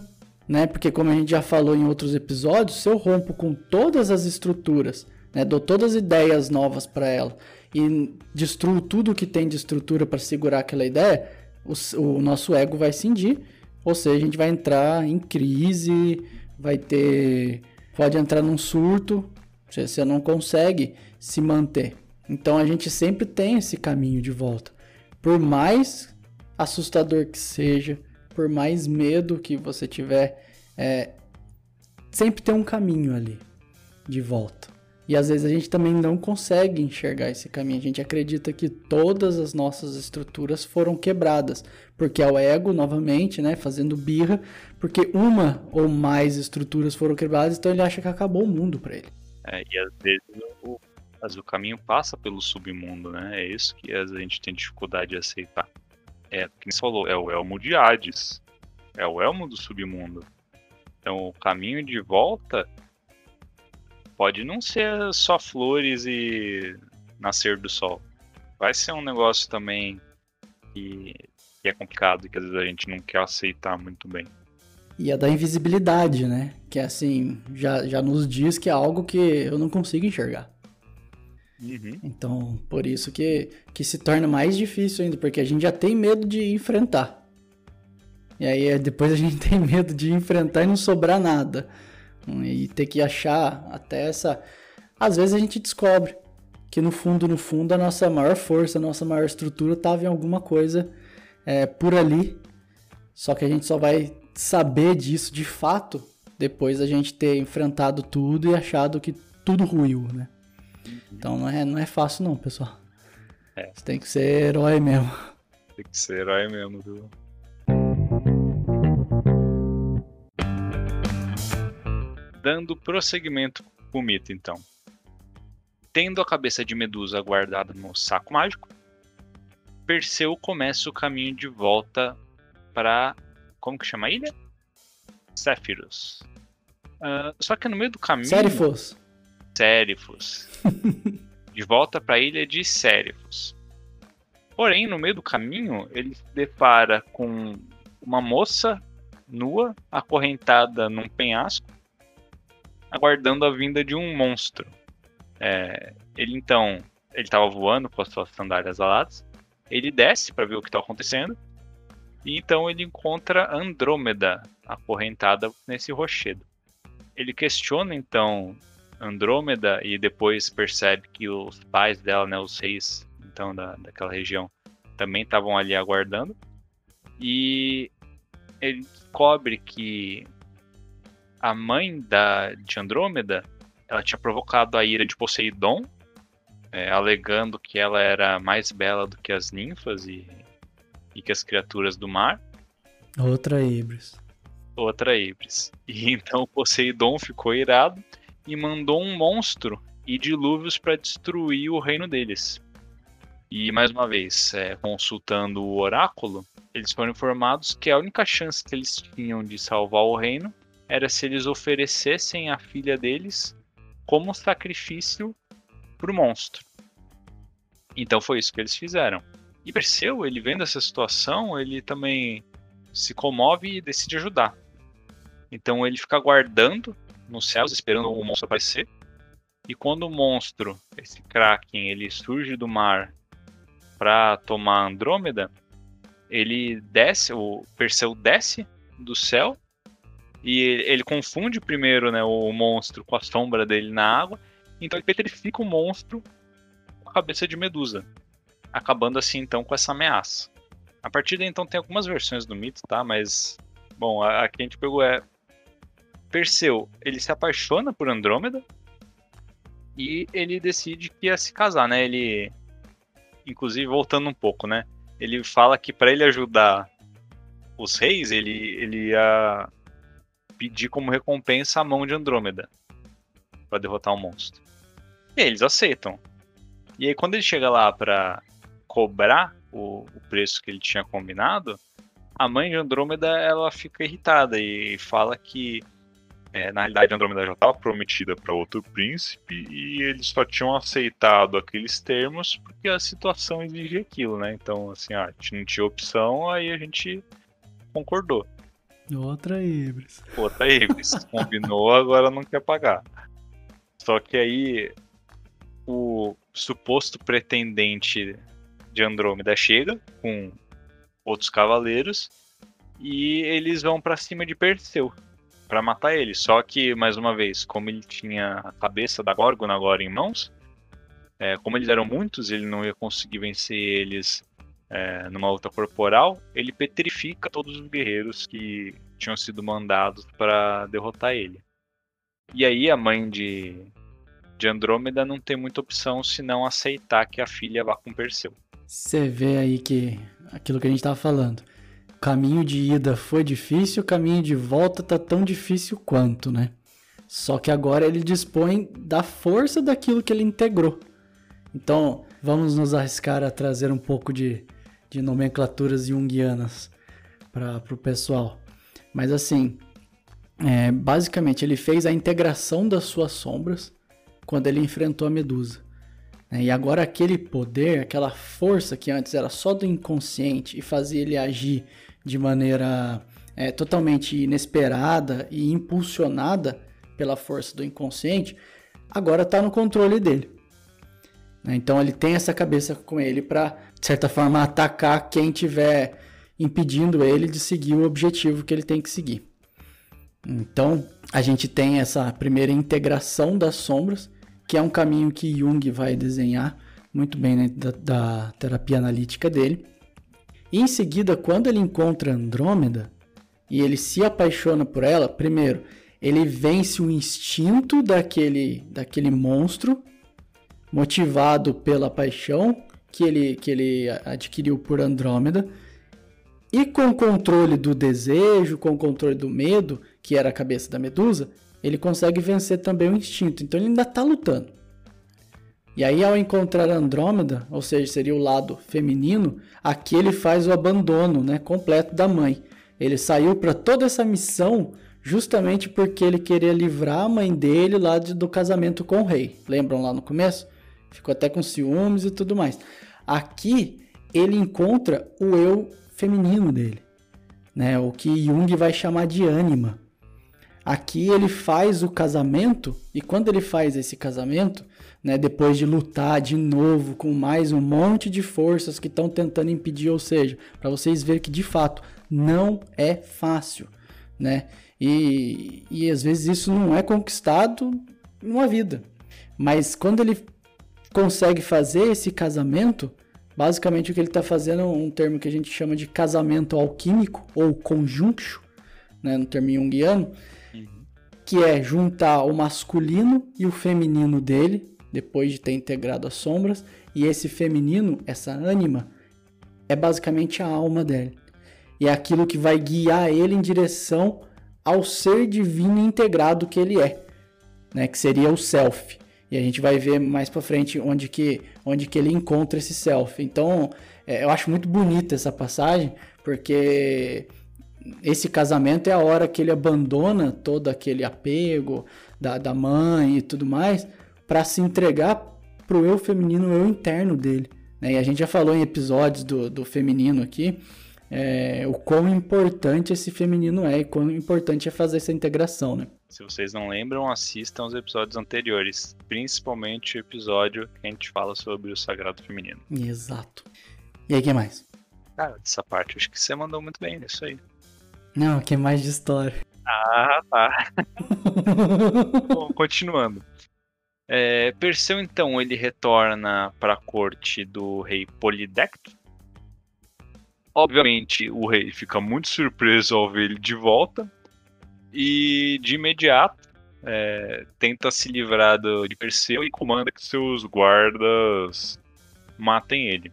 né? Porque como a gente já falou em outros episódios, se eu rompo com todas as estruturas, né, dou todas as ideias novas para ela e destruo tudo que tem de estrutura para segurar aquela ideia, o, o nosso ego vai cindir, ou seja, a gente vai entrar em crise, vai ter, pode entrar num surto, você não consegue se manter. Então a gente sempre tem esse caminho de volta. Por mais assustador que seja, por mais medo que você tiver, é, sempre tem um caminho ali de volta. E às vezes a gente também não consegue enxergar esse caminho. A gente acredita que todas as nossas estruturas foram quebradas, porque é o ego, novamente, né, fazendo birra, porque uma ou mais estruturas foram quebradas, então ele acha que acabou o mundo para ele. É, e às vezes o mas o caminho passa pelo submundo, né? É isso que a gente tem dificuldade de aceitar. É, quem falou, é o elmo de Hades. É o elmo do submundo. Então o caminho de volta pode não ser só flores e nascer do sol. Vai ser um negócio também que, que é complicado e que às vezes a gente não quer aceitar muito bem. E a da invisibilidade, né? Que é assim, já, já nos diz que é algo que eu não consigo enxergar. Uhum. Então, por isso que, que se torna mais difícil ainda, porque a gente já tem medo de enfrentar. E aí é, depois a gente tem medo de enfrentar e não sobrar nada. E ter que achar até essa. Às vezes a gente descobre que no fundo, no fundo, a nossa maior força, a nossa maior estrutura estava em alguma coisa é, por ali. Só que a gente só vai saber disso de fato depois da gente ter enfrentado tudo e achado que tudo ruiu, né? Então não é, não é fácil não, pessoal. É. Você tem que ser herói mesmo. Tem que ser herói mesmo. Do... Dando prosseguimento pro mito, então. Tendo a cabeça de Medusa guardada no saco mágico, Perseu começa o caminho de volta para como que chama a ilha? Séfiros. Uh, só que no meio do caminho. Serifos. Sérifos. de volta para a ilha de Sérifos. Porém, no meio do caminho, ele se depara com uma moça nua, acorrentada num penhasco, aguardando a vinda de um monstro. É, ele então, ele estava voando com as suas sandálias aladas. Ele desce para ver o que está acontecendo. E então ele encontra Andrômeda acorrentada nesse rochedo. Ele questiona então Andrômeda e depois percebe que os pais dela, né, os reis então da, daquela região, também estavam ali aguardando. E ele descobre que a mãe da, de Andrômeda ela tinha provocado a ira de Poseidon, é, alegando que ela era mais bela do que as ninfas e, e que as criaturas do mar. Outra Ibris. Outra Ibris. E então Poseidon ficou irado e mandou um monstro e dilúvios para destruir o reino deles. E mais uma vez, é, consultando o oráculo, eles foram informados que a única chance que eles tinham de salvar o reino era se eles oferecessem a filha deles como sacrifício para o monstro. Então foi isso que eles fizeram. E Perseu, ele vendo essa situação, ele também se comove e decide ajudar. Então ele fica guardando nos céus, esperando o monstro aparecer. E quando o monstro, esse Kraken, ele surge do mar para tomar Andrômeda, ele desce, o Perseu desce do céu e ele confunde primeiro né, o monstro com a sombra dele na água, então ele petrifica o monstro com a cabeça de Medusa, acabando assim então com essa ameaça. A partir daí então tem algumas versões do mito, tá? Mas bom, a, a que a gente pegou é Perseu, ele se apaixona por Andrômeda e ele decide que ia se casar, né? Ele inclusive voltando um pouco, né? Ele fala que para ele ajudar os reis, ele, ele ia pedir como recompensa a mão de Andrômeda para derrotar o um monstro. E eles aceitam. E aí quando ele chega lá para cobrar o, o, preço que ele tinha combinado, a mãe de Andrômeda ela fica irritada e fala que é, na realidade, Andrômeda já estava prometida para outro príncipe e eles só tinham aceitado aqueles termos porque a situação exigia aquilo, né? Então, assim, a gente não tinha opção, aí a gente concordou. Outra Ibris. Outra Ibris. Combinou, agora não quer pagar. Só que aí o suposto pretendente de Andrômeda chega com outros cavaleiros e eles vão para cima de Perseu para matar ele. Só que, mais uma vez, como ele tinha a cabeça da Gorgon agora em mãos, é, como eles eram muitos, ele não ia conseguir vencer eles é, numa luta corporal. Ele petrifica todos os guerreiros que tinham sido mandados para derrotar ele. E aí a mãe de, de Andrômeda não tem muita opção senão aceitar que a filha vá com Perseu. Você vê aí que aquilo que a gente estava falando caminho de ida foi difícil, o caminho de volta tá tão difícil quanto, né? Só que agora ele dispõe da força daquilo que ele integrou. Então, vamos nos arriscar a trazer um pouco de, de nomenclaturas junguianas para o pessoal. Mas assim, é, basicamente ele fez a integração das suas sombras quando ele enfrentou a Medusa. Né? E agora aquele poder, aquela força que antes era só do inconsciente e fazia ele agir de maneira é, totalmente inesperada e impulsionada pela força do inconsciente, agora está no controle dele. Né? Então ele tem essa cabeça com ele para, de certa forma, atacar quem tiver impedindo ele de seguir o objetivo que ele tem que seguir. Então a gente tem essa primeira integração das sombras, que é um caminho que Jung vai desenhar muito bem né, da, da terapia analítica dele. E em seguida, quando ele encontra Andrômeda e ele se apaixona por ela, primeiro, ele vence o instinto daquele, daquele monstro, motivado pela paixão que ele, que ele adquiriu por Andrômeda, e com o controle do desejo, com o controle do medo, que era a cabeça da Medusa, ele consegue vencer também o instinto. Então ele ainda está lutando. E aí, ao encontrar Andrômeda, ou seja, seria o lado feminino, aqui ele faz o abandono né, completo da mãe. Ele saiu para toda essa missão justamente porque ele queria livrar a mãe dele lá de, do casamento com o rei. Lembram lá no começo? Ficou até com ciúmes e tudo mais. Aqui ele encontra o eu feminino dele, né? O que Jung vai chamar de ânima. Aqui ele faz o casamento e quando ele faz esse casamento, né, depois de lutar de novo com mais um monte de forças que estão tentando impedir, ou seja, para vocês verem que de fato não é fácil, né? E, e às vezes isso não é conquistado numa vida. Mas quando ele consegue fazer esse casamento, basicamente o que ele está fazendo é um termo que a gente chama de casamento alquímico ou conjunction, né, no termo junguiano, uhum. que é juntar o masculino e o feminino dele, depois de ter integrado as sombras, e esse feminino, essa ânima, é basicamente a alma dele. E é aquilo que vai guiar ele em direção ao ser divino integrado que ele é, né, que seria o self. E a gente vai ver mais para frente onde que, onde que ele encontra esse self. Então, é, eu acho muito bonita essa passagem, porque esse casamento é a hora que ele abandona todo aquele apego da, da mãe e tudo mais para se entregar pro eu feminino, eu interno dele. Né? E a gente já falou em episódios do, do feminino aqui, é, o quão importante esse feminino é e quão importante é fazer essa integração, né? Se vocês não lembram, assistam os episódios anteriores, principalmente o episódio que a gente fala sobre o sagrado feminino. Exato. E aí, que mais? Cara, dessa parte acho que você mandou muito bem nisso aí. Não, que mais de história. Ah, tá. Bom, continuando. É, Perseu, então, ele retorna para a corte do rei Polidecto, Obviamente, o rei fica muito surpreso ao ver ele de volta e de imediato é, tenta se livrar do, de Perseu e comanda que seus guardas matem ele.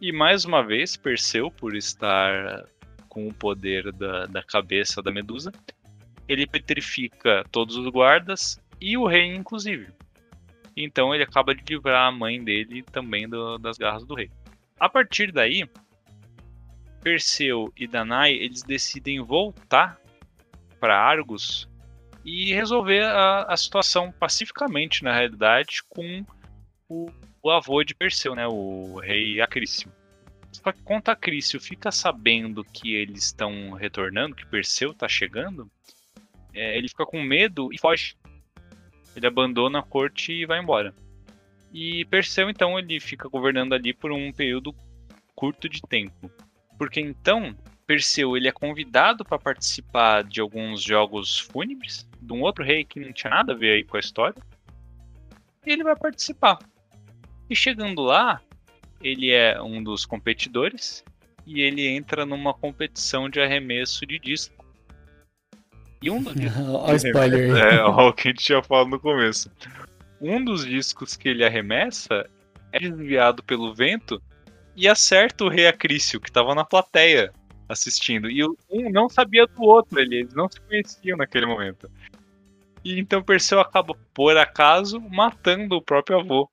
E mais uma vez, Perseu, por estar com o poder da, da cabeça da Medusa, ele petrifica todos os guardas e o rei, inclusive. Então ele acaba de livrar a mãe dele também do, das garras do rei. A partir daí, Perseu e Danai eles decidem voltar para Argos e resolver a, a, situação pacificamente, na realidade, com o, o, avô de Perseu, né, o rei Acrício. Só que quando Acrício fica sabendo que eles estão retornando, que Perseu está chegando, é, ele fica com medo e foge. Ele abandona a corte e vai embora. E Perseu, então, ele fica governando ali por um período curto de tempo. Porque então Perseu ele é convidado para participar de alguns jogos fúnebres de um outro rei que não tinha nada a ver aí com a história. E ele vai participar. E chegando lá, ele é um dos competidores e ele entra numa competição de arremesso de disco. E um dos Olha o spoiler. É, o que a gente tinha falado no começo. Um dos discos que ele arremessa é desviado pelo vento e acerta o rei Acrício, que estava na plateia assistindo. E um não sabia do outro, eles não se conheciam naquele momento. E então Perseu acaba, por acaso, matando o próprio avô.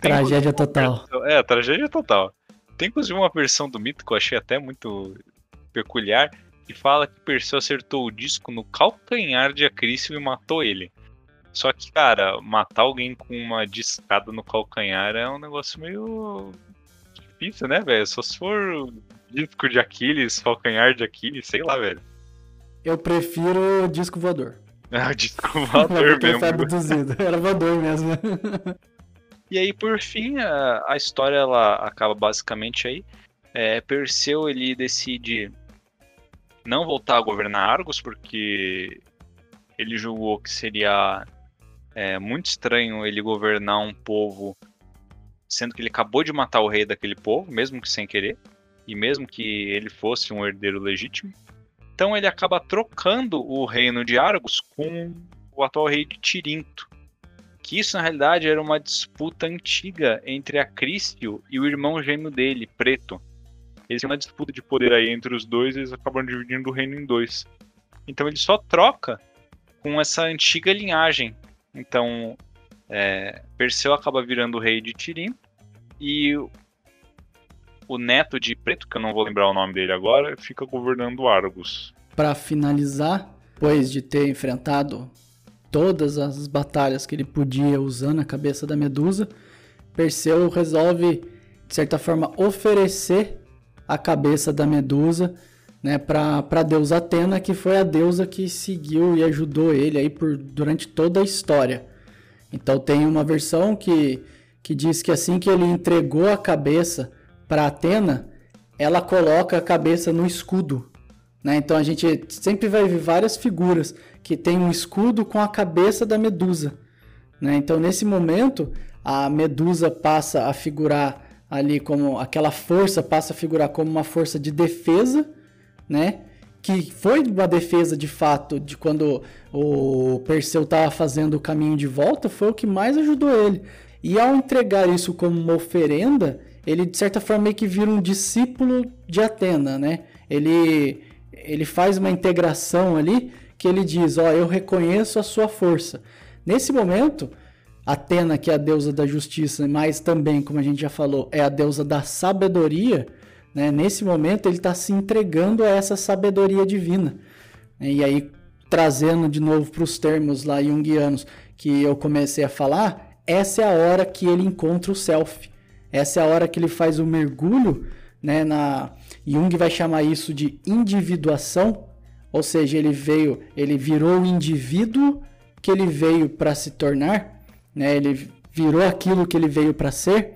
Tem tragédia total. Versão, é, tragédia total. Tem inclusive uma versão do mito que eu achei até muito peculiar, que fala que Perseu acertou o disco no calcanhar de Acrício e matou ele. Só que, cara, matar alguém com uma discada no calcanhar é um negócio meio difícil, né, velho? Só se for disco de Aquiles, calcanhar de Aquiles, sei lá, velho. Eu prefiro disco voador. Ah, disco voador mesmo. Abduzido. Era voador mesmo. e aí, por fim, a, a história ela acaba basicamente aí. É, Perseu ele decide não voltar a governar Argos porque ele julgou que seria é, muito estranho ele governar um povo sendo que ele acabou de matar o rei daquele povo, mesmo que sem querer, e mesmo que ele fosse um herdeiro legítimo. Então ele acaba trocando o reino de Argos com o atual rei de Tirinto. Que isso na realidade era uma disputa antiga entre a Crício e o irmão gêmeo dele, Preto. Eles tinham uma disputa de poder aí entre os dois e eles acabam dividindo o reino em dois. Então ele só troca com essa antiga linhagem. Então é, Perseu acaba virando o rei de Tirim e o neto de Preto, que eu não vou lembrar o nome dele agora, fica governando Argos. Para finalizar, depois de ter enfrentado todas as batalhas que ele podia usando a cabeça da Medusa, Perseu resolve, de certa forma, oferecer a cabeça da Medusa né, para a deusa Atena, que foi a deusa que seguiu e ajudou ele aí por, durante toda a história. Então tem uma versão que, que diz que assim que ele entregou a cabeça para Atena, ela coloca a cabeça no escudo. Né? Então a gente sempre vai ver várias figuras que tem um escudo com a cabeça da Medusa. Né? Então nesse momento a Medusa passa a figurar ali como aquela força passa a figurar como uma força de defesa, né? Que foi uma defesa de fato de quando o Perseu estava fazendo o caminho de volta, foi o que mais ajudou ele. E ao entregar isso como uma oferenda, ele de certa forma meio que vira um discípulo de Atena, né? Ele ele faz uma integração ali que ele diz, ó, eu reconheço a sua força. Nesse momento, Atena, que é a deusa da justiça, mas também, como a gente já falou, é a deusa da sabedoria, né? Nesse momento ele está se entregando a essa sabedoria divina. E aí, trazendo de novo para os termos lá junguianos que eu comecei a falar, essa é a hora que ele encontra o self. Essa é a hora que ele faz o mergulho, né, na Jung vai chamar isso de individuação, ou seja, ele veio, ele virou o indivíduo que ele veio para se tornar, né? Ele virou aquilo que ele veio para ser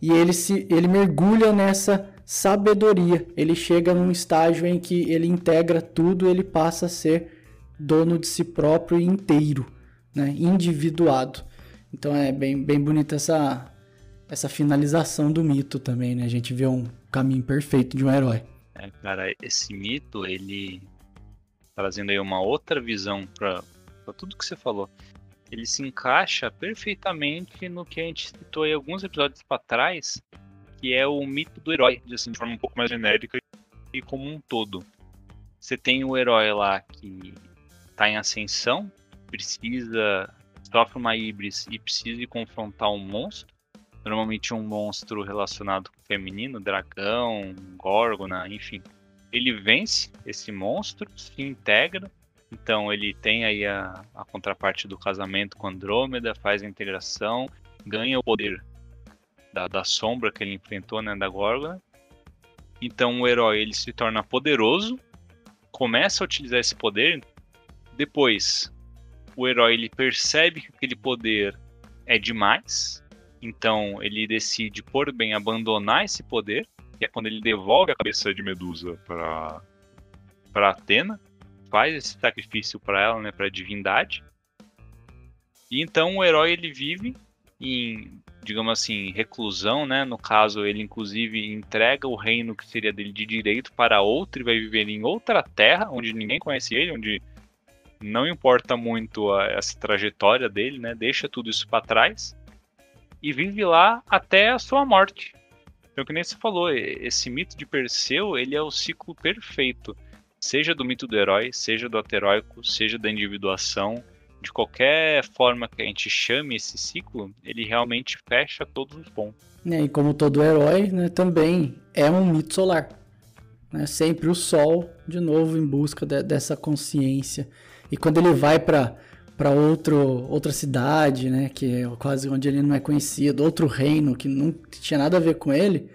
e ele se ele mergulha nessa sabedoria. Ele chega num estágio em que ele integra tudo, ele passa a ser dono de si próprio inteiro, né? Individuado. Então é bem, bem bonita essa essa finalização do mito também, né? A gente vê um caminho perfeito de um herói. É, cara, esse mito, ele trazendo aí uma outra visão para tudo que você falou. Ele se encaixa perfeitamente no que a gente citou aí alguns episódios para trás, que é o mito do herói, de, assim, de forma um pouco mais genérica e como um todo. Você tem o herói lá que está em ascensão, precisa sofre uma híbris e precisa confrontar um monstro normalmente um monstro relacionado com o feminino, dragão, górgona, enfim. Ele vence esse monstro, se integra, então ele tem aí a, a contraparte do casamento com Andrômeda, faz a integração, ganha o poder da, da sombra que ele enfrentou, né, da górgona. Então o herói ele se torna poderoso, começa a utilizar esse poder, depois o herói ele percebe que aquele poder é demais, então ele decide por bem abandonar esse poder, que é quando ele devolve a cabeça de Medusa para para Atena, faz esse sacrifício para ela, né, para a divindade. E então o herói ele vive em, digamos assim, reclusão, né? No caso, ele inclusive entrega o reino que seria dele de direito para outro e vai viver em outra terra, onde ninguém conhece ele, onde não importa muito a, essa trajetória dele, né? Deixa tudo isso para trás e vive lá até a sua morte. Então, que nem você falou, esse mito de Perseu, ele é o ciclo perfeito. Seja do mito do herói, seja do ateróico, seja da individuação, de qualquer forma que a gente chame esse ciclo, ele realmente fecha todos os pontos. É, e como todo herói, né, também é um mito solar. Né? Sempre o sol, de novo, em busca de, dessa consciência. E quando ele vai para para outra cidade, né, que é quase onde ele não é conhecido, outro reino que não tinha nada a ver com ele,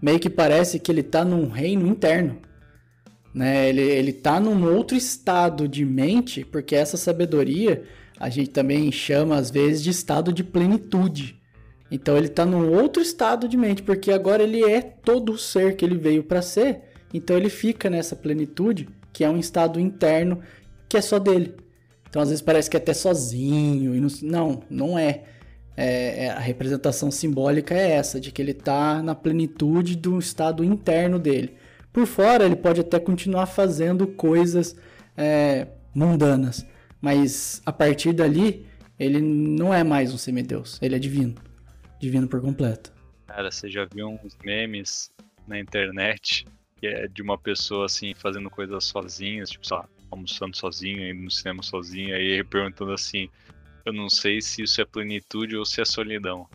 meio que parece que ele tá num reino interno, né? Ele ele tá num outro estado de mente, porque essa sabedoria a gente também chama às vezes de estado de plenitude. Então ele tá num outro estado de mente, porque agora ele é todo o ser que ele veio para ser. Então ele fica nessa plenitude, que é um estado interno que é só dele. Então às vezes parece que é até sozinho. E não, não, não é. É, é. A representação simbólica é essa, de que ele está na plenitude do estado interno dele. Por fora, ele pode até continuar fazendo coisas é, mundanas, mas a partir dali, ele não é mais um semideus, ele é divino. Divino por completo. Cara, você já viu uns memes na internet que é de uma pessoa assim fazendo coisas sozinhas, tipo, sei lá, almoçando sozinho, indo no cinema sozinho, aí perguntando assim, eu não sei se isso é plenitude ou se é solidão.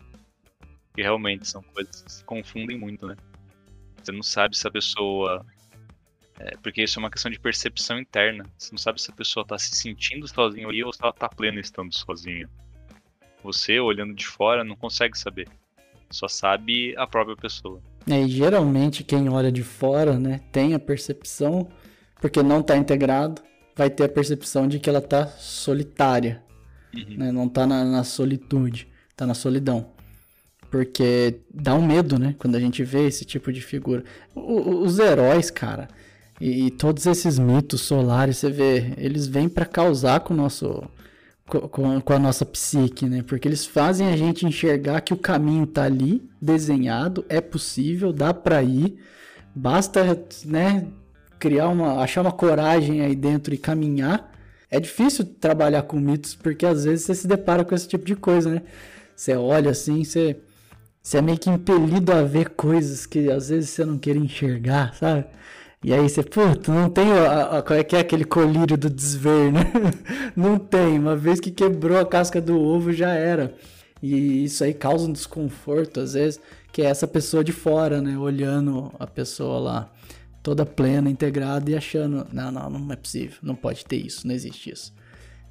Que realmente são coisas que se confundem muito, né? Você não sabe se a pessoa. É, porque isso é uma questão de percepção interna. Você não sabe se a pessoa tá se sentindo sozinha ali ou se ela tá plena estando sozinha. Você, olhando de fora, não consegue saber. Só sabe a própria pessoa. É, e geralmente quem olha de fora, né, tem a percepção, porque não tá integrado, vai ter a percepção de que ela tá solitária. Uhum. né? Não tá na, na solitude, tá na solidão. Porque dá um medo, né? Quando a gente vê esse tipo de figura. O- os heróis, cara, e, e todos esses mitos solares, você vê, eles vêm pra causar com o nosso. co- Com, com a nossa psique, né? Porque eles fazem a gente enxergar que o caminho tá ali, desenhado, é possível, dá pra ir, basta, né? Criar uma. achar uma coragem aí dentro e caminhar. É difícil trabalhar com mitos, porque às vezes você se depara com esse tipo de coisa, né? Você olha assim, você, você é meio que impelido a ver coisas que às vezes você não quer enxergar, sabe? E aí você, puta, não tem a, a- qual é que é aquele colírio do desver, né? Não tem. Uma vez que quebrou a casca do ovo, já era. E isso aí causa um desconforto, às vezes, que é essa pessoa de fora, né? Olhando a pessoa lá, toda plena, integrada e achando, não, não, não é possível, não pode ter isso, não existe isso.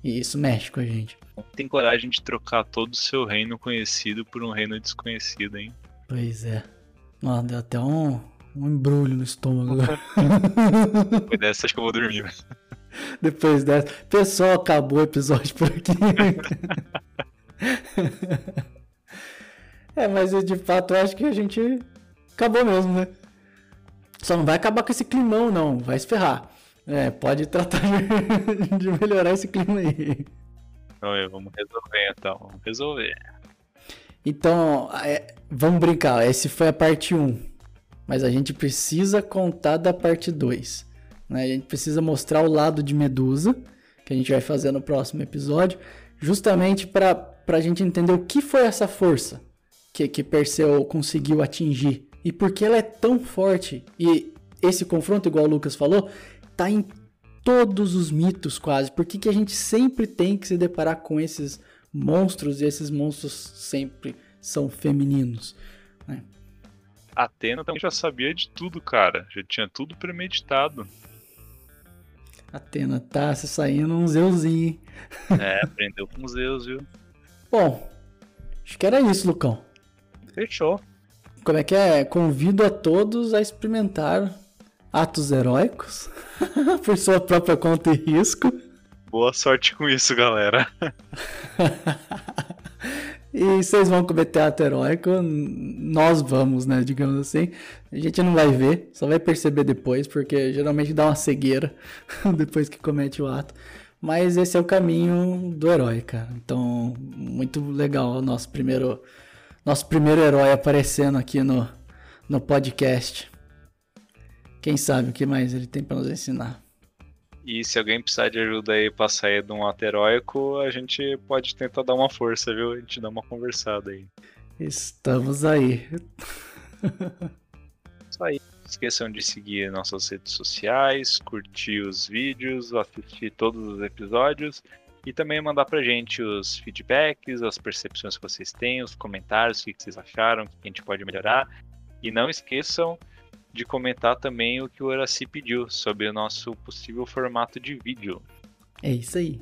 E isso mexe com a gente. Tem coragem de trocar todo o seu reino conhecido por um reino desconhecido, hein? Pois é. Ó, deu até um, um embrulho no estômago. Depois dessa, acho que eu vou dormir. Depois dessa. Pessoal, acabou o episódio por aqui. é, mas de fato eu acho que a gente acabou mesmo, né? Só não vai acabar com esse climão, não. Vai se ferrar. É, pode tratar de- melhorar esse clima aí. Então, é, vamos resolver então. Vamos resolver. Então, é, vamos brincar. Esse foi a parte 1. Mas a gente precisa contar da parte 2. Né? A gente precisa mostrar o lado de Medusa, que a gente vai fazer no próximo episódio, justamente para a gente entender o que foi essa força que, que Perseu conseguiu atingir e por que ela é tão forte. E esse confronto, igual o Lucas falou, tá em todos os mitos quase. Por que, que a gente sempre tem que se deparar com esses monstros e esses monstros sempre são femininos? Atena também já sabia de tudo, cara. Já tinha tudo premeditado. Atena tá se saindo um Zeuzinho, hein? É, aprendeu com Zeus, viu? Bom, acho que era isso, Lucão. Fechou. Como é que é? Convido a todos a experimentar atos heróicos por sua própria conta e risco. Boa sorte com isso, galera. E vocês vão cometer ato heróico, nós vamos, né? Digamos assim. A gente não vai ver, só vai perceber depois, porque geralmente dá uma cegueira depois que comete o ato. Mas esse é o caminho do herói, cara. Então, muito legal o nosso primeiro, nosso primeiro herói aparecendo aqui no, no podcast. Quem sabe o que mais ele tem pra nos ensinar. E se alguém precisar de ajuda aí pra sair de um ato heróico, a gente pode tentar dar uma força, viu? A gente dá uma conversada aí. Estamos aí. Isso aí. Não esqueçam de seguir nossas redes sociais, curtir os vídeos, assistir todos os episódios e também mandar pra gente os feedbacks, as percepções que vocês têm, os comentários, o que vocês acharam, o que a gente pode melhorar. E não esqueçam de comentar também o que o Horaci pediu sobre o nosso possível formato de vídeo. É isso aí.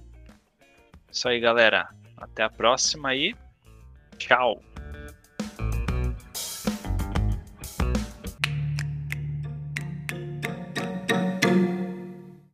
Isso aí, galera. Até a próxima e tchau!